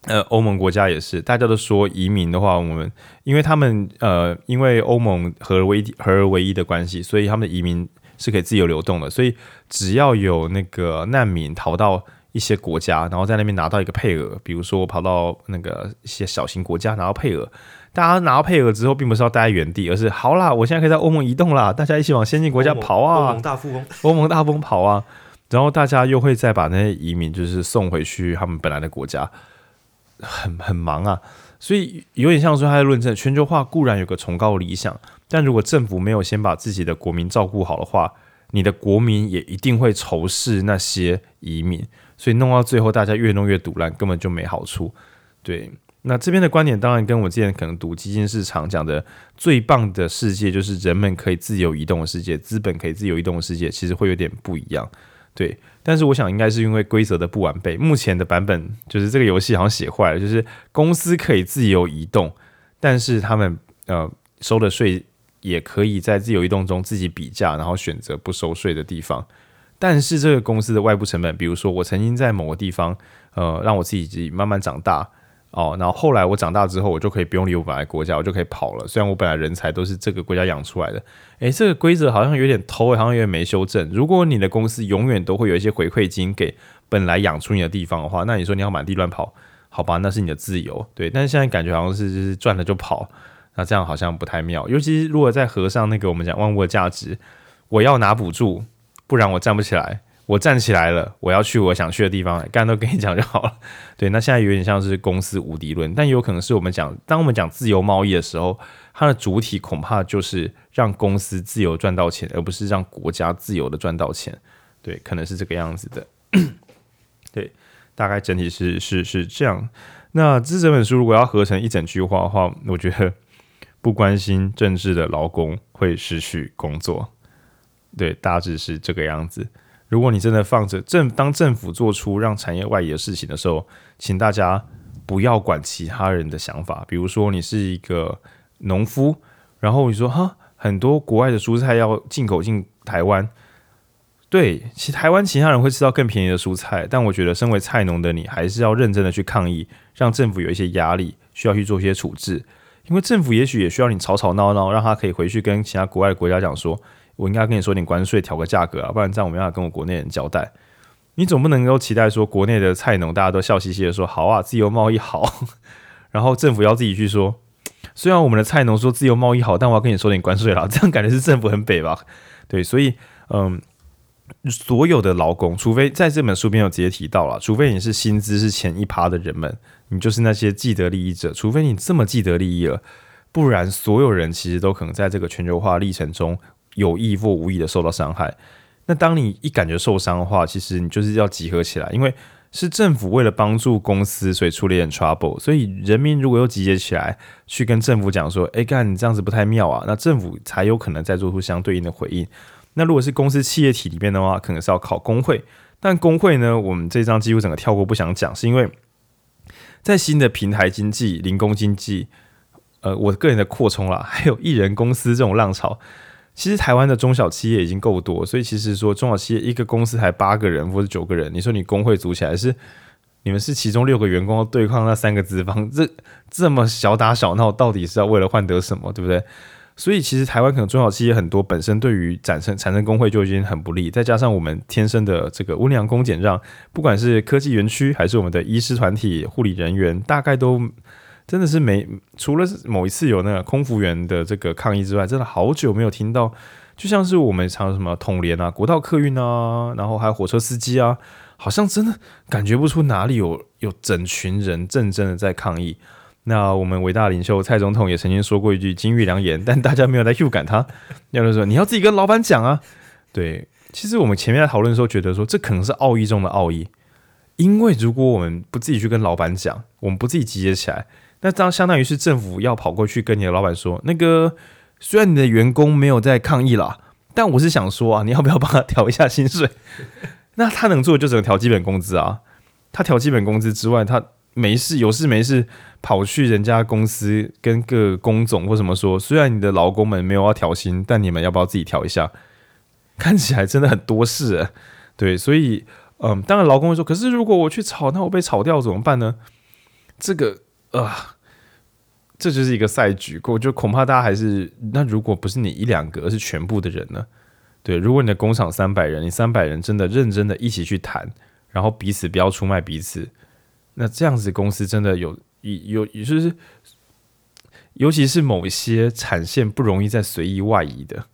呃欧盟国家也是，大家都说移民的话，我们因为他们呃因为欧盟合而为一合而为一的关系，所以他们的移民是可以自由流动的。所以只要有那个难民逃到。一些国家，然后在那边拿到一个配额，比如说我跑到那个一些小型国家拿到配额，大家拿到配额之后，并不是要待在原地，而是好啦，我现在可以在欧盟移动啦，大家一起往先进国家跑啊，欧盟大富翁，欧盟大富翁跑啊，然后大家又会再把那些移民就是送回去他们本来的国家，很很忙啊，所以有点像说他在论证全球化固然有个崇高理想，但如果政府没有先把自己的国民照顾好的话，你的国民也一定会仇视那些移民。所以弄到最后，大家越弄越赌烂，根本就没好处。对，那这边的观点当然跟我之前可能读基金市场讲的最棒的世界，就是人们可以自由移动的世界，资本可以自由移动的世界，其实会有点不一样。对，但是我想应该是因为规则的不完备，目前的版本就是这个游戏好像写坏了，就是公司可以自由移动，但是他们呃收的税也可以在自由移动中自己比价，然后选择不收税的地方。但是这个公司的外部成本，比如说我曾经在某个地方，呃，让我自己自己慢慢长大哦，然后后来我长大之后，我就可以不用理我本来国家，我就可以跑了。虽然我本来人才都是这个国家养出来的，诶，这个规则好像有点偷，好像有点没修正。如果你的公司永远都会有一些回馈金给本来养出你的地方的话，那你说你要满地乱跑，好吧，那是你的自由，对。但是现在感觉好像是就是赚了就跑，那这样好像不太妙。尤其是如果再合上那个我们讲万物的价值，我要拿补助。不然我站不起来，我站起来了，我要去我想去的地方，刚刚都跟你讲就好了。对，那现在有点像是公司无敌论，但有可能是我们讲，当我们讲自由贸易的时候，它的主体恐怕就是让公司自由赚到钱，而不是让国家自由的赚到钱。对，可能是这个样子的。对，大概整体是是是这样。那这整本书如果要合成一整句话的话，我觉得不关心政治的劳工会失去工作。对，大致是这个样子。如果你真的放着政，当政府做出让产业外移的事情的时候，请大家不要管其他人的想法。比如说，你是一个农夫，然后你说哈，很多国外的蔬菜要进口进台湾。对，其台湾其他人会吃到更便宜的蔬菜，但我觉得身为菜农的你，还是要认真的去抗议，让政府有一些压力，需要去做一些处置。因为政府也许也需要你吵吵闹闹，让他可以回去跟其他国外的国家讲说，我应该跟你说点关税，调个价格啊，不然这样我没办法跟我国内人交代。你总不能够期待说国内的菜农大家都笑嘻嘻的说好啊，自由贸易好，然后政府要自己去说，虽然我们的菜农说自由贸易好，但我要跟你说点关税啦，这样感觉是政府很北吧？对，所以嗯。所有的劳工，除非在这本书边有直接提到了，除非你是薪资是前一趴的人们，你就是那些既得利益者。除非你这么既得利益了，不然所有人其实都可能在这个全球化历程中有意或无意的受到伤害。那当你一感觉受伤的话，其实你就是要集合起来，因为是政府为了帮助公司，所以出了点 trouble。所以人民如果又集结起来去跟政府讲说：“哎，干你这样子不太妙啊！”那政府才有可能再做出相对应的回应。那如果是公司企业体里面的话，可能是要考工会。但工会呢，我们这张几乎整个跳过不想讲，是因为在新的平台经济、零工经济，呃，我个人的扩充啦，还有艺人公司这种浪潮，其实台湾的中小企业已经够多，所以其实说中小企业一个公司才八个人或者九个人，你说你工会组起来是你们是其中六个员工要对抗那三个资方，这这么小打小闹，到底是要为了换得什么，对不对？所以其实台湾可能中小企业很多，本身对于产生产生工会就已经很不利，再加上我们天生的这个温良恭俭让，不管是科技园区还是我们的医师团体、护理人员，大概都真的是没除了某一次有那个空服员的这个抗议之外，真的好久没有听到，就像是我们常什么统联啊、国道客运啊，然后还有火车司机啊，好像真的感觉不出哪里有有整群人真正的在抗议。那我们伟大领袖蔡总统也曾经说过一句金玉良言，但大家没有来 Q 感他，要就说你要自己跟老板讲啊。对，其实我们前面在讨论的时候觉得说这可能是奥义中的奥义，因为如果我们不自己去跟老板讲，我们不自己集结起来，那这样相当于是政府要跑过去跟你的老板说，那个虽然你的员工没有在抗议啦，但我是想说啊，你要不要帮他调一下薪水？那他能做的就只能调基本工资啊，他调基本工资之外，他。没事，有事没事跑去人家公司跟个工总或什么说，虽然你的劳工们没有要调薪，但你们要不要自己调一下？看起来真的很多事啊，对，所以嗯，当然劳工会说，可是如果我去炒，那我被炒掉怎么办呢？这个啊、这就是一个赛局，我就恐怕大家还是，那如果不是你一两个，而是全部的人呢？对，如果你的工厂三百人，你三百人真的认真的一起去谈，然后彼此不要出卖彼此。那这样子公司真的有有有，就是尤其是某些产线不容易再随意外移的，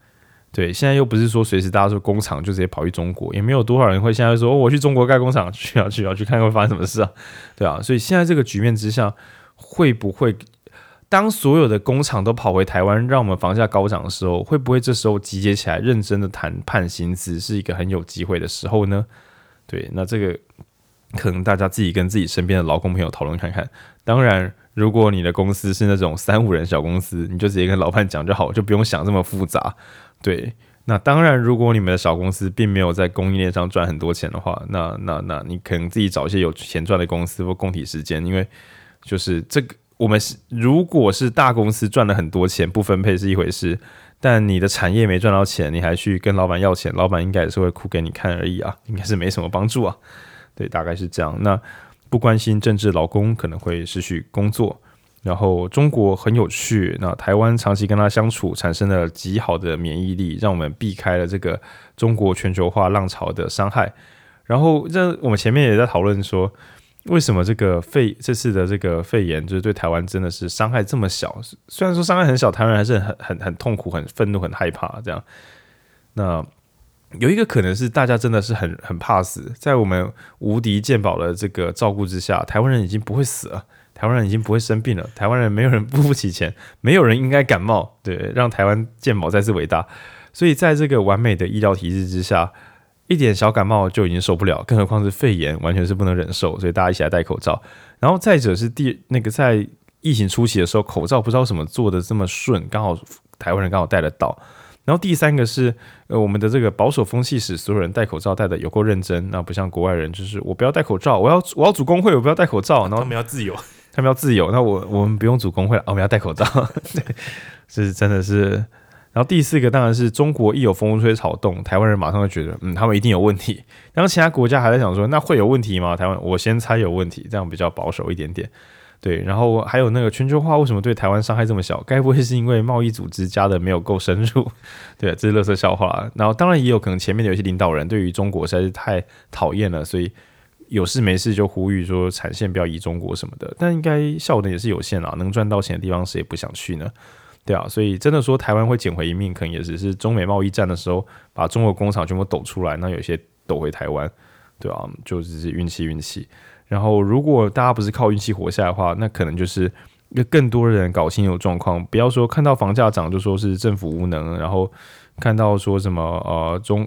对，现在又不是说随时大家说工厂就直接跑去中国，也没有多少人会现在说、哦、我去中国盖工厂去啊去啊去看看会发生什么事啊，对啊，所以现在这个局面之下，会不会当所有的工厂都跑回台湾，让我们房价高涨的时候，会不会这时候集结起来认真的谈判薪资，是一个很有机会的时候呢？对，那这个。可能大家自己跟自己身边的劳工朋友讨论看看。当然，如果你的公司是那种三五人小公司，你就直接跟老板讲就好，就不用想这么复杂。对，那当然，如果你们的小公司并没有在供应链上赚很多钱的话，那那那你可能自己找一些有钱赚的公司或共体时间，因为就是这个我们是如果是大公司赚了很多钱不分配是一回事，但你的产业没赚到钱，你还去跟老板要钱，老板应该也是会哭给你看而已啊，应该是没什么帮助啊。对，大概是这样。那不关心政治，劳工可能会失去工作。然后中国很有趣，那台湾长期跟他相处，产生了极好的免疫力，让我们避开了这个中国全球化浪潮的伤害。然后这我们前面也在讨论说，为什么这个肺这次的这个肺炎，就是对台湾真的是伤害这么小？虽然说伤害很小，台湾人还是很很很痛苦、很愤怒、很害怕这样。那。有一个可能是大家真的是很很怕死，在我们无敌健保的这个照顾之下，台湾人已经不会死了，台湾人已经不会生病了，台湾人没有人付不起钱，没有人应该感冒，对，让台湾健保再次伟大。所以在这个完美的医疗体制之下，一点小感冒就已经受不了，更何况是肺炎，完全是不能忍受。所以大家一起来戴口罩。然后再者是第那个在疫情初期的时候，口罩不知道什么做的这么顺，刚好台湾人刚好戴得到。然后第三个是呃我们的这个保守风气使所有人戴口罩戴的有够认真，那不像国外人，就是我不要戴口罩，我要我要组工会，我不要戴口罩，然后他们要自由，他们要自由，那我我们不用组工会了，我们要戴口罩，对，是真的是。然后第四个当然是中国一有风吹草动，台湾人马上就觉得，嗯，他们一定有问题。然后其他国家还在想说，那会有问题吗？台湾我先猜有问题，这样比较保守一点点。对，然后还有那个全球化为什么对台湾伤害这么小？该不会是因为贸易组织加的没有够深入？对，这是乐色笑话。然后当然也有可能前面的有些领导人对于中国实在是太讨厌了，所以有事没事就呼吁说产线不要移中国什么的。但应该效能也是有限啊，能赚到钱的地方谁也不想去呢？对啊，所以真的说台湾会捡回一命，可能也只是中美贸易战的时候把中国工厂全部抖出来，那有些抖回台湾，对啊，就只是运气运气。然后如果大家不是靠运气活下来的话，那可能就是更多人搞清楚状况，不要说看到房价涨就说是政府无能，然后看到说什么呃中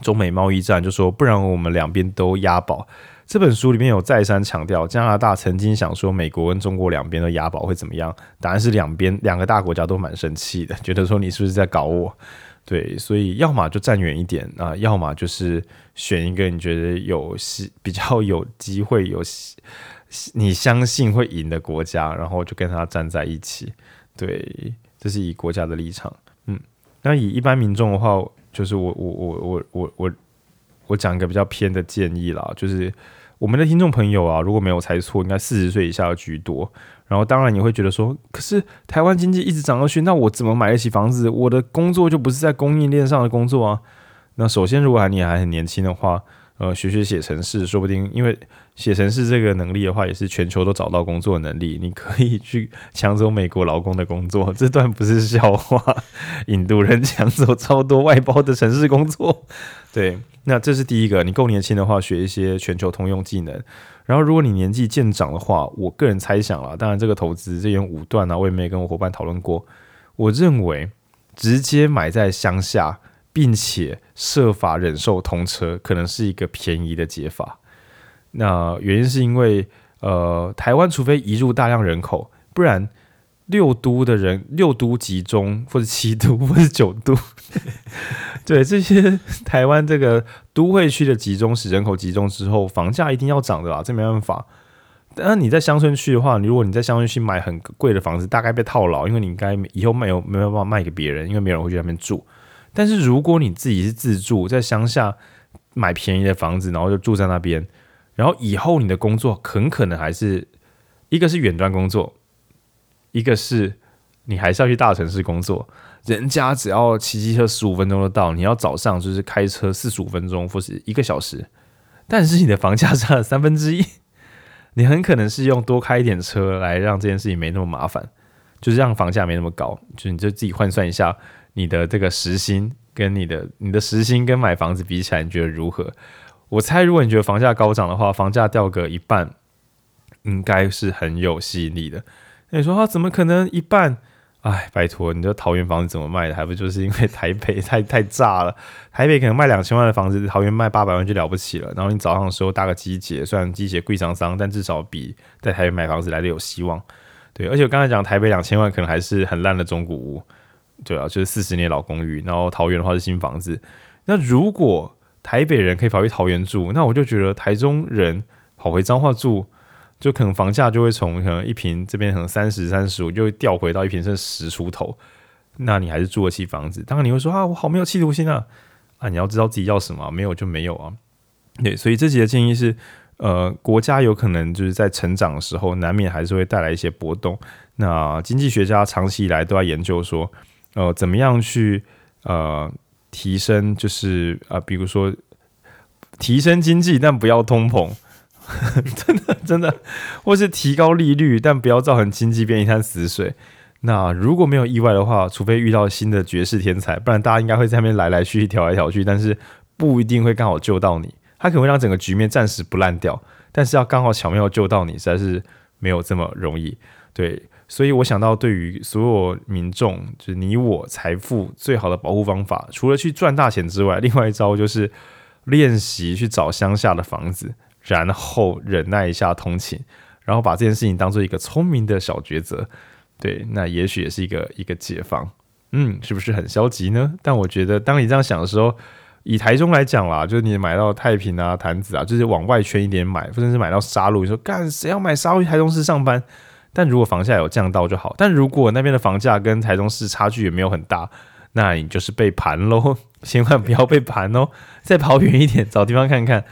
中美贸易战就说不然我们两边都押宝。这本书里面有再三强调，加拿大曾经想说美国跟中国两边都押宝会怎么样？答案是两边两个大国家都蛮生气的，觉得说你是不是在搞我？对，所以要么就站远一点啊，要么就是选一个你觉得有希比较有机会有你相信会赢的国家，然后就跟他站在一起。对，这是以国家的立场。嗯，那以一般民众的话，就是我我我我我我我讲一个比较偏的建议啦，就是。我们的听众朋友啊，如果没有猜错，应该四十岁以下的居多。然后，当然你会觉得说，可是台湾经济一直涨上去，那我怎么买得起房子？我的工作就不是在供应链上的工作啊。那首先，如果你还很年轻的话，呃，学学写程式，说不定因为写程式这个能力的话，也是全球都找到工作能力。你可以去抢走美国劳工的工作，这段不是笑话。印度人抢走超多外包的城市工作，对。那这是第一个，你够年轻的话，学一些全球通用技能。然后，如果你年纪渐长的话，我个人猜想啊，当然这个投资这边武断啊，我也没跟我伙伴讨论过。我认为直接买在乡下，并且设法忍受通车，可能是一个便宜的解法。那原因是因为，呃，台湾除非移入大量人口，不然。六都的人，六都集中，或者七都，或者九都，对这些台湾这个都会区的集中，使人口集中之后，房价一定要涨的啦，这没办法。但你在乡村区的话，你如果你在乡村区买很贵的房子，大概被套牢，因为你应该以后没有没有办法卖给别人，因为没有人会去那边住。但是如果你自己是自住，在乡下买便宜的房子，然后就住在那边，然后以后你的工作很可能还是一个是远端工作。一个是你还是要去大城市工作，人家只要骑机车十五分钟就到，你要早上就是开车四十五分钟或是一个小时，但是你的房价差了三分之一，你很可能是用多开一点车来让这件事情没那么麻烦，就是让房价没那么高，就你就自己换算一下你的这个时薪跟你的你的时薪跟买房子比起来，你觉得如何？我猜如果你觉得房价高涨的话，房价掉个一半，应该是很有吸引力的。你说他怎么可能一半？哎，拜托，你这桃园房子怎么卖的？还不就是因为台北太太炸了？台北可能卖两千万的房子，桃园卖八百万就了不起了。然后你早上的时候搭个机捷，虽然机捷贵桑桑，但至少比在台北买房子来的有希望。对，而且我刚才讲台北两千万可能还是很烂的中古屋，对啊，就是四十年老公寓。然后桃园的话是新房子。那如果台北人可以跑去桃园住，那我就觉得台中人跑回彰化住。就可能房价就会从可能一平这边可能三十三十五，就会掉回到一平剩十出头，那你还是住得起房子？当然你会说啊，我好没有企图心啊！啊，你要知道自己要什么，没有就没有啊。对，所以这集的建议是，呃，国家有可能就是在成长的时候，难免还是会带来一些波动。那经济学家长期以来都在研究说，呃，怎么样去呃提升，就是啊、比如说提升经济，但不要通膨。真的真的，或是提高利率，但不要造成经济变一滩死水。那如果没有意外的话，除非遇到新的绝世天才，不然大家应该会在那边来来去去、调来调去，但是不一定会刚好救到你。他可能会让整个局面暂时不烂掉，但是要刚好巧妙救到你，实在是没有这么容易。对，所以我想到，对于所有民众，就是你我财富最好的保护方法，除了去赚大钱之外，另外一招就是。练习去找乡下的房子，然后忍耐一下通勤，然后把这件事情当做一个聪明的小抉择。对，那也许也是一个一个解放。嗯，是不是很消极呢？但我觉得，当你这样想的时候，以台中来讲啦，就是你买到太平啊、潭子啊，就是往外圈一点买，或者是买到沙鹿，你说干谁要买沙鹿台中市上班？但如果房价有降到就好。但如果那边的房价跟台中市差距也没有很大，那你就是被盘喽，千万 不要被盘哦，再跑远一点，找地方看看。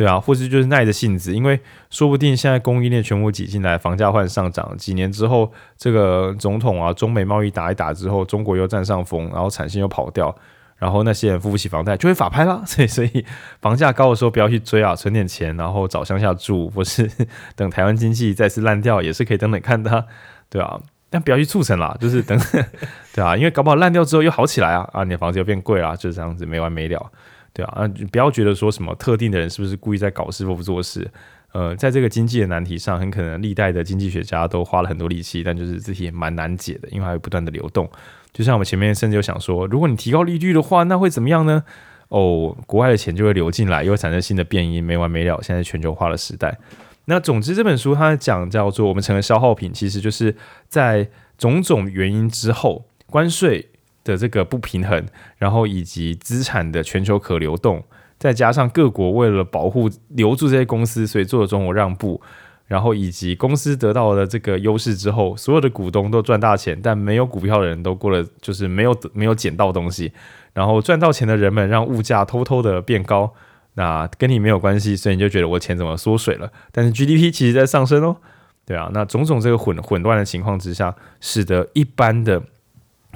对啊，或是就是耐着性子，因为说不定现在供应链全部挤进来，房价换上涨，几年之后，这个总统啊，中美贸易打一打之后，中国又占上风，然后产线又跑掉，然后那些人付不起房贷，就会法拍啦。所以，所以房价高的时候不要去追啊，存点钱，然后找乡下住，或是 等台湾经济再次烂掉，也是可以等等看的，对啊，但不要去促成啦，就是等，对啊，因为搞不好烂掉之后又好起来啊，啊，你的房子又变贵啊，就是这样子没完没了。对啊，你不要觉得说什么特定的人是不是故意在搞事或不做事，呃，在这个经济的难题上，很可能历代的经济学家都花了很多力气，但就是这些蛮难解的，因为还有不断的流动。就像我们前面甚至有想说，如果你提高利率的话，那会怎么样呢？哦，国外的钱就会流进来，又会产生新的变异，没完没了。现在全球化的时代，那总之这本书它讲叫做我们成了消耗品，其实就是在种种原因之后，关税。的这个不平衡，然后以及资产的全球可流动，再加上各国为了保护留住这些公司，所以做了种种让步，然后以及公司得到了这个优势之后，所有的股东都赚大钱，但没有股票的人都过了就是没有没有捡到东西，然后赚到钱的人们让物价偷偷的变高，那跟你没有关系，所以你就觉得我钱怎么缩水了？但是 GDP 其实在上升哦，对啊，那种种这个混混乱的情况之下，使得一般的。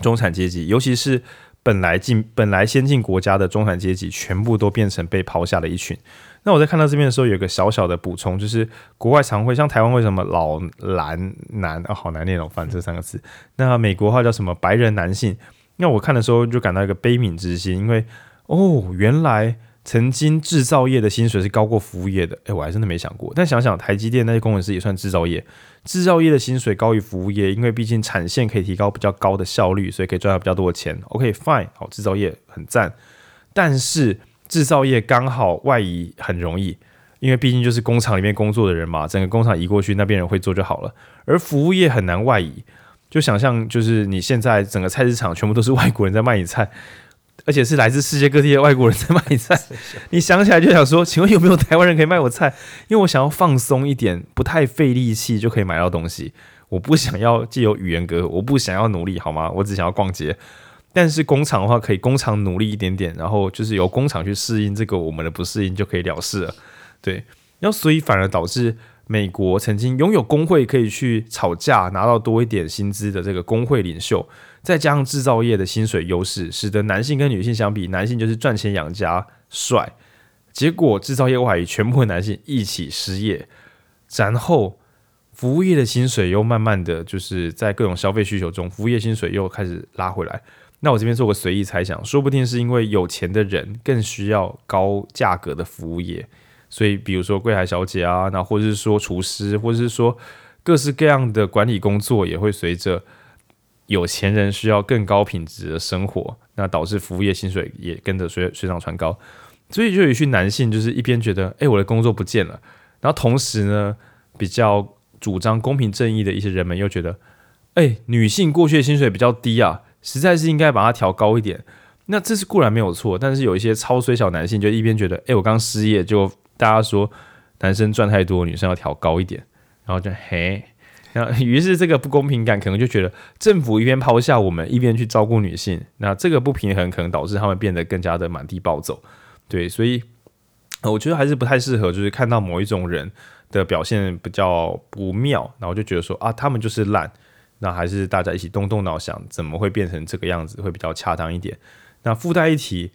中产阶级，尤其是本来进本来先进国家的中产阶级，全部都变成被抛下的一群。那我在看到这边的时候，有个小小的补充，就是国外常会像台湾为什么老蓝男啊，好难念哦，反正这三个字。那美国话叫什么白人男性？那我看的时候就感到一个悲悯之心，因为哦，原来。曾经制造业的薪水是高过服务业的，诶，我还真的没想过。但想想台积电那些工程师也算制造业，制造业的薪水高于服务业，因为毕竟产线可以提高比较高的效率，所以可以赚到比较多的钱。OK，fine，好，制造业很赞。但是制造业刚好外移很容易，因为毕竟就是工厂里面工作的人嘛，整个工厂移过去，那边人会做就好了。而服务业很难外移，就想象就是你现在整个菜市场全部都是外国人在卖你菜。而且是来自世界各地的外国人在卖菜，你想起来就想说，请问有没有台湾人可以卖我菜？因为我想要放松一点，不太费力气就可以买到东西。我不想要既有语言隔阂，我不想要努力，好吗？我只想要逛街。但是工厂的话，可以工厂努力一点点，然后就是由工厂去适应这个我们的不适应，就可以了事了。对，然后所以反而导致。美国曾经拥有工会可以去吵架拿到多一点薪资的这个工会领袖，再加上制造业的薪水优势，使得男性跟女性相比，男性就是赚钱养家帅。结果制造业外移，全部的男性一起失业，然后服务业的薪水又慢慢的就是在各种消费需求中，服务业薪水又开始拉回来。那我这边做个随意猜想，说不定是因为有钱的人更需要高价格的服务业。所以，比如说柜台小姐啊，那或者是说厨师，或者是说各式各样的管理工作，也会随着有钱人需要更高品质的生活，那导致服务业薪水也跟着水水涨船高。所以，就有一群男性就是一边觉得，哎、我的工作不见了，然后同时呢，比较主张公平正义的一些人们又觉得，哎、女性过去的薪水比较低啊，实在是应该把它调高一点。那这是固然没有错，但是有一些超衰小男性就一边觉得，哎、我刚失业就。大家说男生赚太多，女生要调高一点，然后就嘿，那于是这个不公平感可能就觉得政府一边抛下我们，一边去照顾女性，那这个不平衡可能导致他们变得更加的满地暴走。对，所以我觉得还是不太适合，就是看到某一种人的表现比较不妙，然后就觉得说啊，他们就是烂，那还是大家一起动动脑想，怎么会变成这个样子，会比较恰当一点。那附带一提。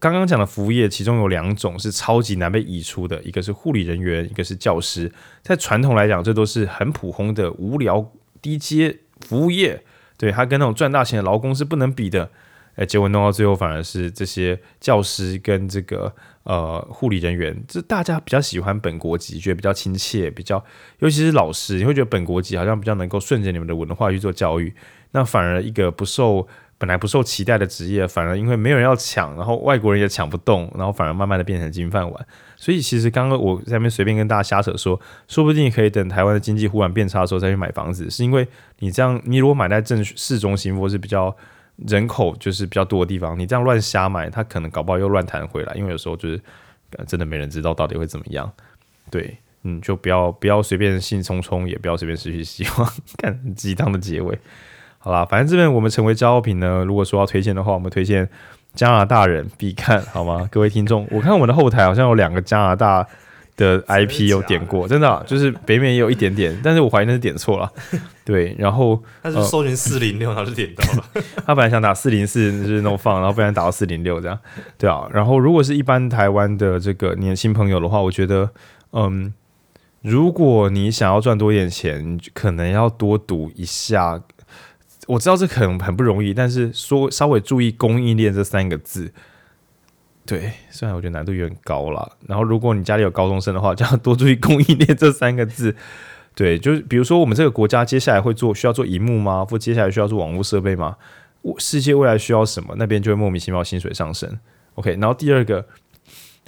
刚刚讲的服务业，其中有两种是超级难被移出的，一个是护理人员，一个是教师。在传统来讲，这都是很普通的无聊低阶服务业，对，他跟那种赚大钱的劳工是不能比的。哎，结果弄到最后，反而是这些教师跟这个呃护理人员，这大家比较喜欢本国籍，觉得比较亲切，比较，尤其是老师，你会觉得本国籍好像比较能够顺着你们的文化去做教育，那反而一个不受。本来不受期待的职业，反而因为没有人要抢，然后外国人也抢不动，然后反而慢慢的变成金饭碗。所以其实刚刚我在那边随便跟大家瞎扯说，说不定可以等台湾的经济忽然变差的时候再去买房子，是因为你这样，你如果买在正市中心或是比较人口就是比较多的地方，你这样乱瞎买，它可能搞不好又乱弹回来，因为有时候就是真的没人知道到底会怎么样。对，嗯，就不要 不要随便兴冲冲，也不要随便失去希望，看鸡汤的结尾。好啦，反正这边我们成为骄傲品呢，如果说要推荐的话，我们推荐。加拿大人必看好吗？各位听众，我看我们的后台好像有两个加拿大的 IP 有点过，真的、啊，就是北美也有一点点，但是我怀疑那是点错了。对，然后他是搜寻四零六，他就点到了。他本来想打四零四，就是 no fun，然后不然打到四零六这样。对啊，然后如果是一般台湾的这个年轻朋友的话，我觉得，嗯，如果你想要赚多一点钱，可能要多读一下。我知道这可能很不容易，但是说稍微注意供应链这三个字，对，虽然我觉得难度有点高了。然后如果你家里有高中生的话，就要多注意供应链这三个字。对，就是比如说我们这个国家接下来会做需要做荧幕吗？或接下来需要做网络设备吗？世界未来需要什么？那边就会莫名其妙薪水上升。OK，然后第二个，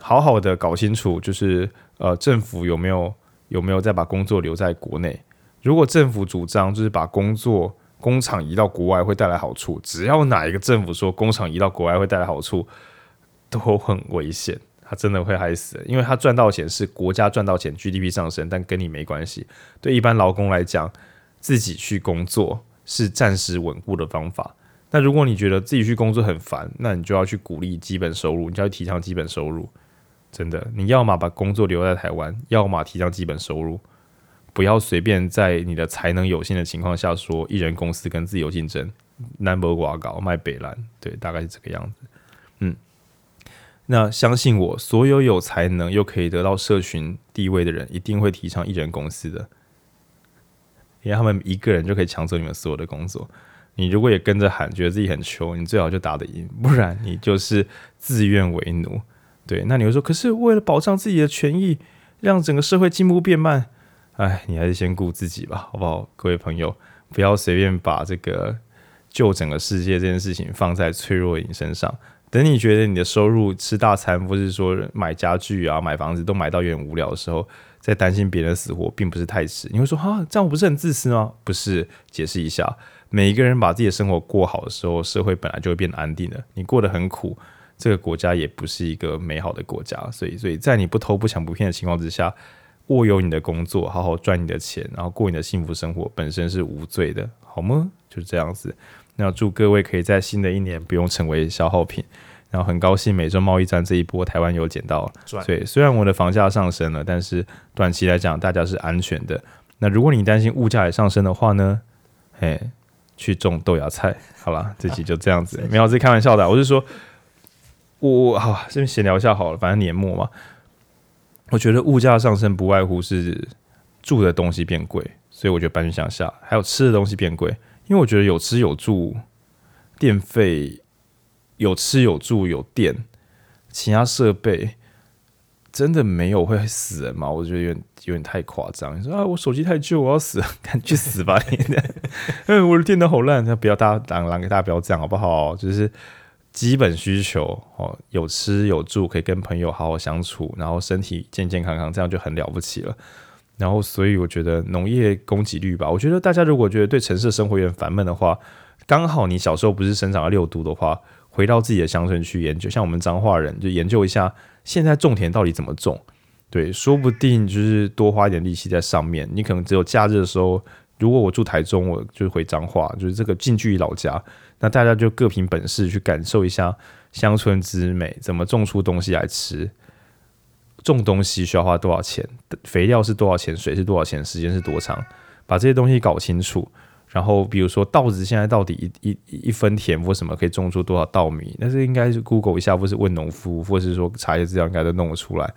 好好的搞清楚，就是呃，政府有没有有没有再把工作留在国内？如果政府主张就是把工作工厂移到国外会带来好处，只要哪一个政府说工厂移到国外会带来好处，都很危险，他真的会害死，因为他赚到钱是国家赚到钱，GDP 上升，但跟你没关系。对一般劳工来讲，自己去工作是暂时稳固的方法。那如果你觉得自己去工作很烦，那你就要去鼓励基本收入，你就要提倡基本收入。真的，你要么把工作留在台湾，要么提倡基本收入。不要随便在你的才能有限的情况下说一人公司跟自由竞争，number 挂高卖北兰，对，大概是这个样子。嗯，那相信我，所有有才能又可以得到社群地位的人，一定会提倡一人公司的，因为他们一个人就可以抢走你们所有的工作。你如果也跟着喊，觉得自己很穷，你最好就打得赢，不然你就是自愿为奴。对，那你会说，可是为了保障自己的权益，让整个社会进步变慢。哎，你还是先顾自己吧，好不好？各位朋友，不要随便把这个救整个世界这件事情放在脆弱的你身上。等你觉得你的收入吃大餐，或是说买家具啊、买房子都买到有点无聊的时候，再担心别人死活，并不是太迟。你会说啊，这样我不是很自私吗？不是，解释一下，每一个人把自己的生活过好的时候，社会本来就会变得安定的。你过得很苦，这个国家也不是一个美好的国家。所以，所以在你不偷不抢不骗的情况之下。握有你的工作，好好赚你的钱，然后过你的幸福生活，本身是无罪的，好吗？就是这样子。那祝各位可以在新的一年不用成为消耗品。然后很高兴美洲贸易战这一波台湾有捡到，对，虽然我的房价上升了，但是短期来讲大家是安全的。那如果你担心物价也上升的话呢？哎，去种豆芽菜。好了，这集就这样子，没有，这开玩笑的。我是说，我好这边闲聊一下好了，反正年末嘛。我觉得物价上升不外乎是住的东西变贵，所以我觉得搬去乡下，还有吃的东西变贵。因为我觉得有吃有住，电费有吃有住有电，其他设备真的没有会死人吗？我觉得有点有点太夸张。你说啊，我手机太旧，我要死，赶紧去死吧你！嗯，我的电脑好烂，那不要大家让给大家不要这样好不好？就是。基本需求哦，有吃有住，可以跟朋友好好相处，然后身体健健康康，这样就很了不起了。然后，所以我觉得农业供给率吧，我觉得大家如果觉得对城市生活有点烦闷的话，刚好你小时候不是生长在六都的话，回到自己的乡村去研究，像我们彰化人就研究一下现在种田到底怎么种。对，说不定就是多花一点力气在上面。你可能只有假日的时候，如果我住台中，我就回彰化，就是这个近距离老家。那大家就各凭本事去感受一下乡村之美，怎么种出东西来吃？种东西需要花多少钱？肥料是多少钱？水是多少钱？时间是多长？把这些东西搞清楚。然后比如说稻子现在到底一一一分田或什么可以种出多少稻米？那是应该是 Google 一下，或是问农夫，或是说查一些资料，应该都弄得出来。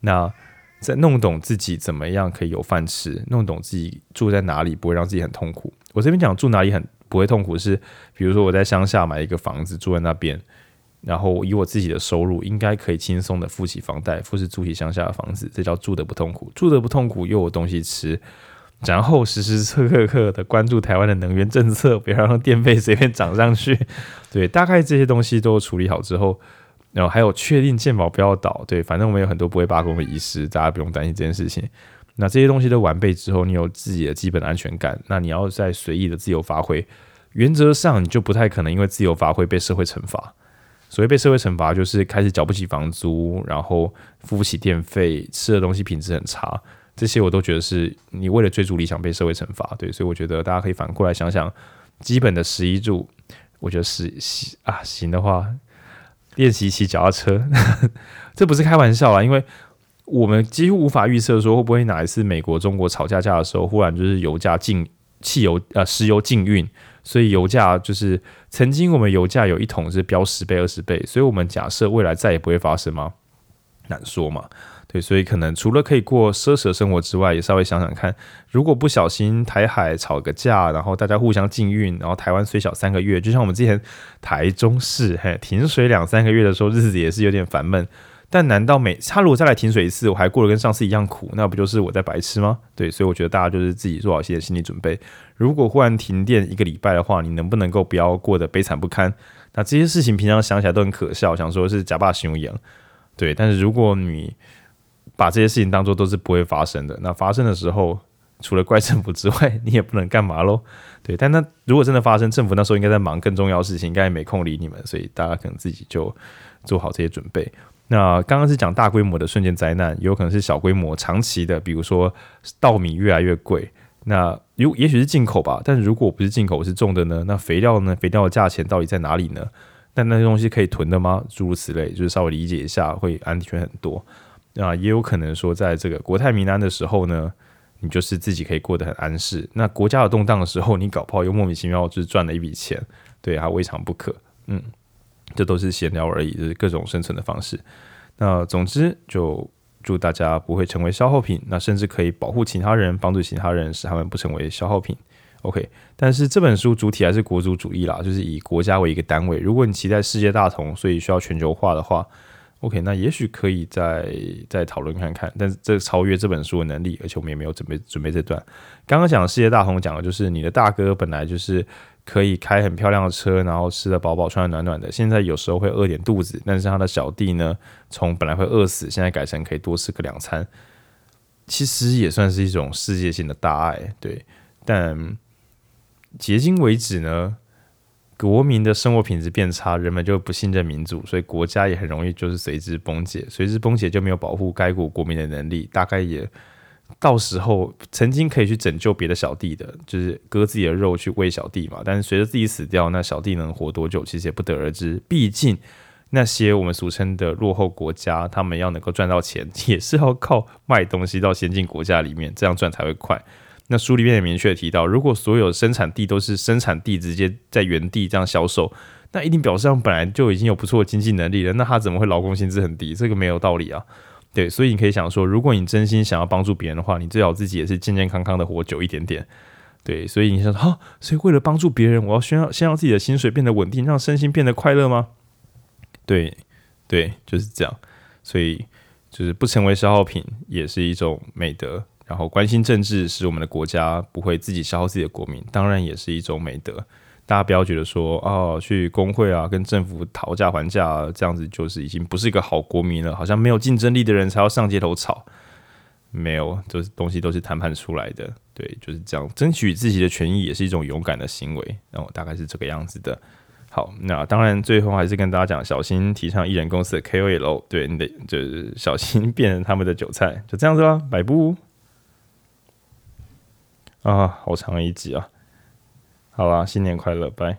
那再弄懂自己怎么样可以有饭吃，弄懂自己住在哪里不会让自己很痛苦。我这边讲住哪里很。不会痛苦是，比如说我在乡下买一个房子住在那边，然后以我自己的收入，应该可以轻松的付起房贷，付是租起乡下的房子，这叫住的不痛苦。住的不痛苦又有东西吃，然后时时刻刻的关注台湾的能源政策，不要让电费随便涨上去。对，大概这些东西都处理好之后，然后还有确定健保不要倒。对，反正我们有很多不会罢工的医师，大家不用担心这件事情。那这些东西都完备之后，你有自己的基本的安全感，那你要再随意的自由发挥，原则上你就不太可能因为自由发挥被社会惩罚。所谓被社会惩罚，就是开始缴不起房租，然后付不起电费，吃的东西品质很差。这些我都觉得是你为了追逐理想被社会惩罚，对，所以我觉得大家可以反过来想想，基本的食衣住，我觉得是行啊，行的话，练习骑脚踏车，这不是开玩笑啦，因为我们几乎无法预测说会不会哪一次美国中国吵架架的时候，忽然就是油价禁汽油呃石油禁运，所以油价就是曾经我们油价有一桶是飙十倍二十倍，所以我们假设未来再也不会发生吗？难说嘛。对，所以可能除了可以过奢侈的生活之外，也稍微想想看，如果不小心台海吵个架，然后大家互相禁运，然后台湾虽小三个月，就像我们之前台中市嘿停水两三个月的时候，日子也是有点烦闷。但难道每他如果再来停水一次，我还过得跟上次一样苦，那不就是我在白痴吗？对，所以我觉得大家就是自己做好一些心理准备。如果忽然停电一个礼拜的话，你能不能够不要过得悲惨不堪？那这些事情平常想起来都很可笑，想说是假霸雄羊，对，但是如果你把这些事情当做都是不会发生的，那发生的时候，除了怪政府之外，你也不能干嘛喽。对，但那如果真的发生，政府那时候应该在忙更重要的事情，应该也没空理你们，所以大家可能自己就做好这些准备。那刚刚是讲大规模的瞬间灾难，有可能是小规模长期的，比如说稻米越来越贵，那如也许是进口吧，但如果不是进口是种的呢？那肥料呢？肥料的价钱到底在哪里呢？那那些东西可以囤的吗？诸如此类，就是稍微理解一下，会安全很多。啊，也有可能说，在这个国泰民安的时候呢，你就是自己可以过得很安适。那国家有动荡的时候，你搞不好又莫名其妙就是赚了一笔钱，对，还未尝不可。嗯，这都是闲聊而已，就是各种生存的方式。那总之，就祝大家不会成为消耗品，那甚至可以保护其他人，帮助其他人，使他们不成为消耗品。OK，但是这本书主体还是国族主义啦，就是以国家为一个单位。如果你期待世界大同，所以需要全球化的话。OK，那也许可以再再讨论看看，但是这超越这本书的能力，而且我们也没有准备准备这段。刚刚讲的世界大同讲的就是你的大哥本来就是可以开很漂亮的车，然后吃得饱饱、穿得暖暖的，现在有时候会饿点肚子，但是他的小弟呢，从本来会饿死，现在改成可以多吃个两餐，其实也算是一种世界性的大爱，对。但迄今为止呢？国民的生活品质变差，人们就不信任民主，所以国家也很容易就是随之崩解，随之崩解就没有保护该国国民的能力，大概也到时候曾经可以去拯救别的小弟的，就是割自己的肉去喂小弟嘛，但是随着自己死掉，那小弟能活多久，其实也不得而知。毕竟那些我们俗称的落后国家，他们要能够赚到钱，也是要靠卖东西到先进国家里面，这样赚才会快。那书里面也明确提到，如果所有生产地都是生产地直接在原地这样销售，那一定表示他们本来就已经有不错的经济能力了。那他怎么会劳工薪资很低？这个没有道理啊。对，所以你可以想说，如果你真心想要帮助别人的话，你最好自己也是健健康康的活久一点点。对，所以你想说，哈，所以为了帮助别人，我要先要先让自己的薪水变得稳定，让身心变得快乐吗？对，对，就是这样。所以就是不成为消耗品，也是一种美德。然后关心政治，使我们的国家不会自己消耗自己的国民，当然也是一种美德。大家不要觉得说哦，去工会啊，跟政府讨价还价啊，这样子就是已经不是一个好国民了。好像没有竞争力的人才要上街头吵，没有，就是东西都是谈判出来的。对，就是这样，争取自己的权益也是一种勇敢的行为。然后大概是这个样子的。好，那当然最后还是跟大家讲，小心提倡艺人公司的 KOL，对你得就是小心变成他们的韭菜。就这样子吧，摆布。啊，好长一集啊！好啦，新年快乐，拜。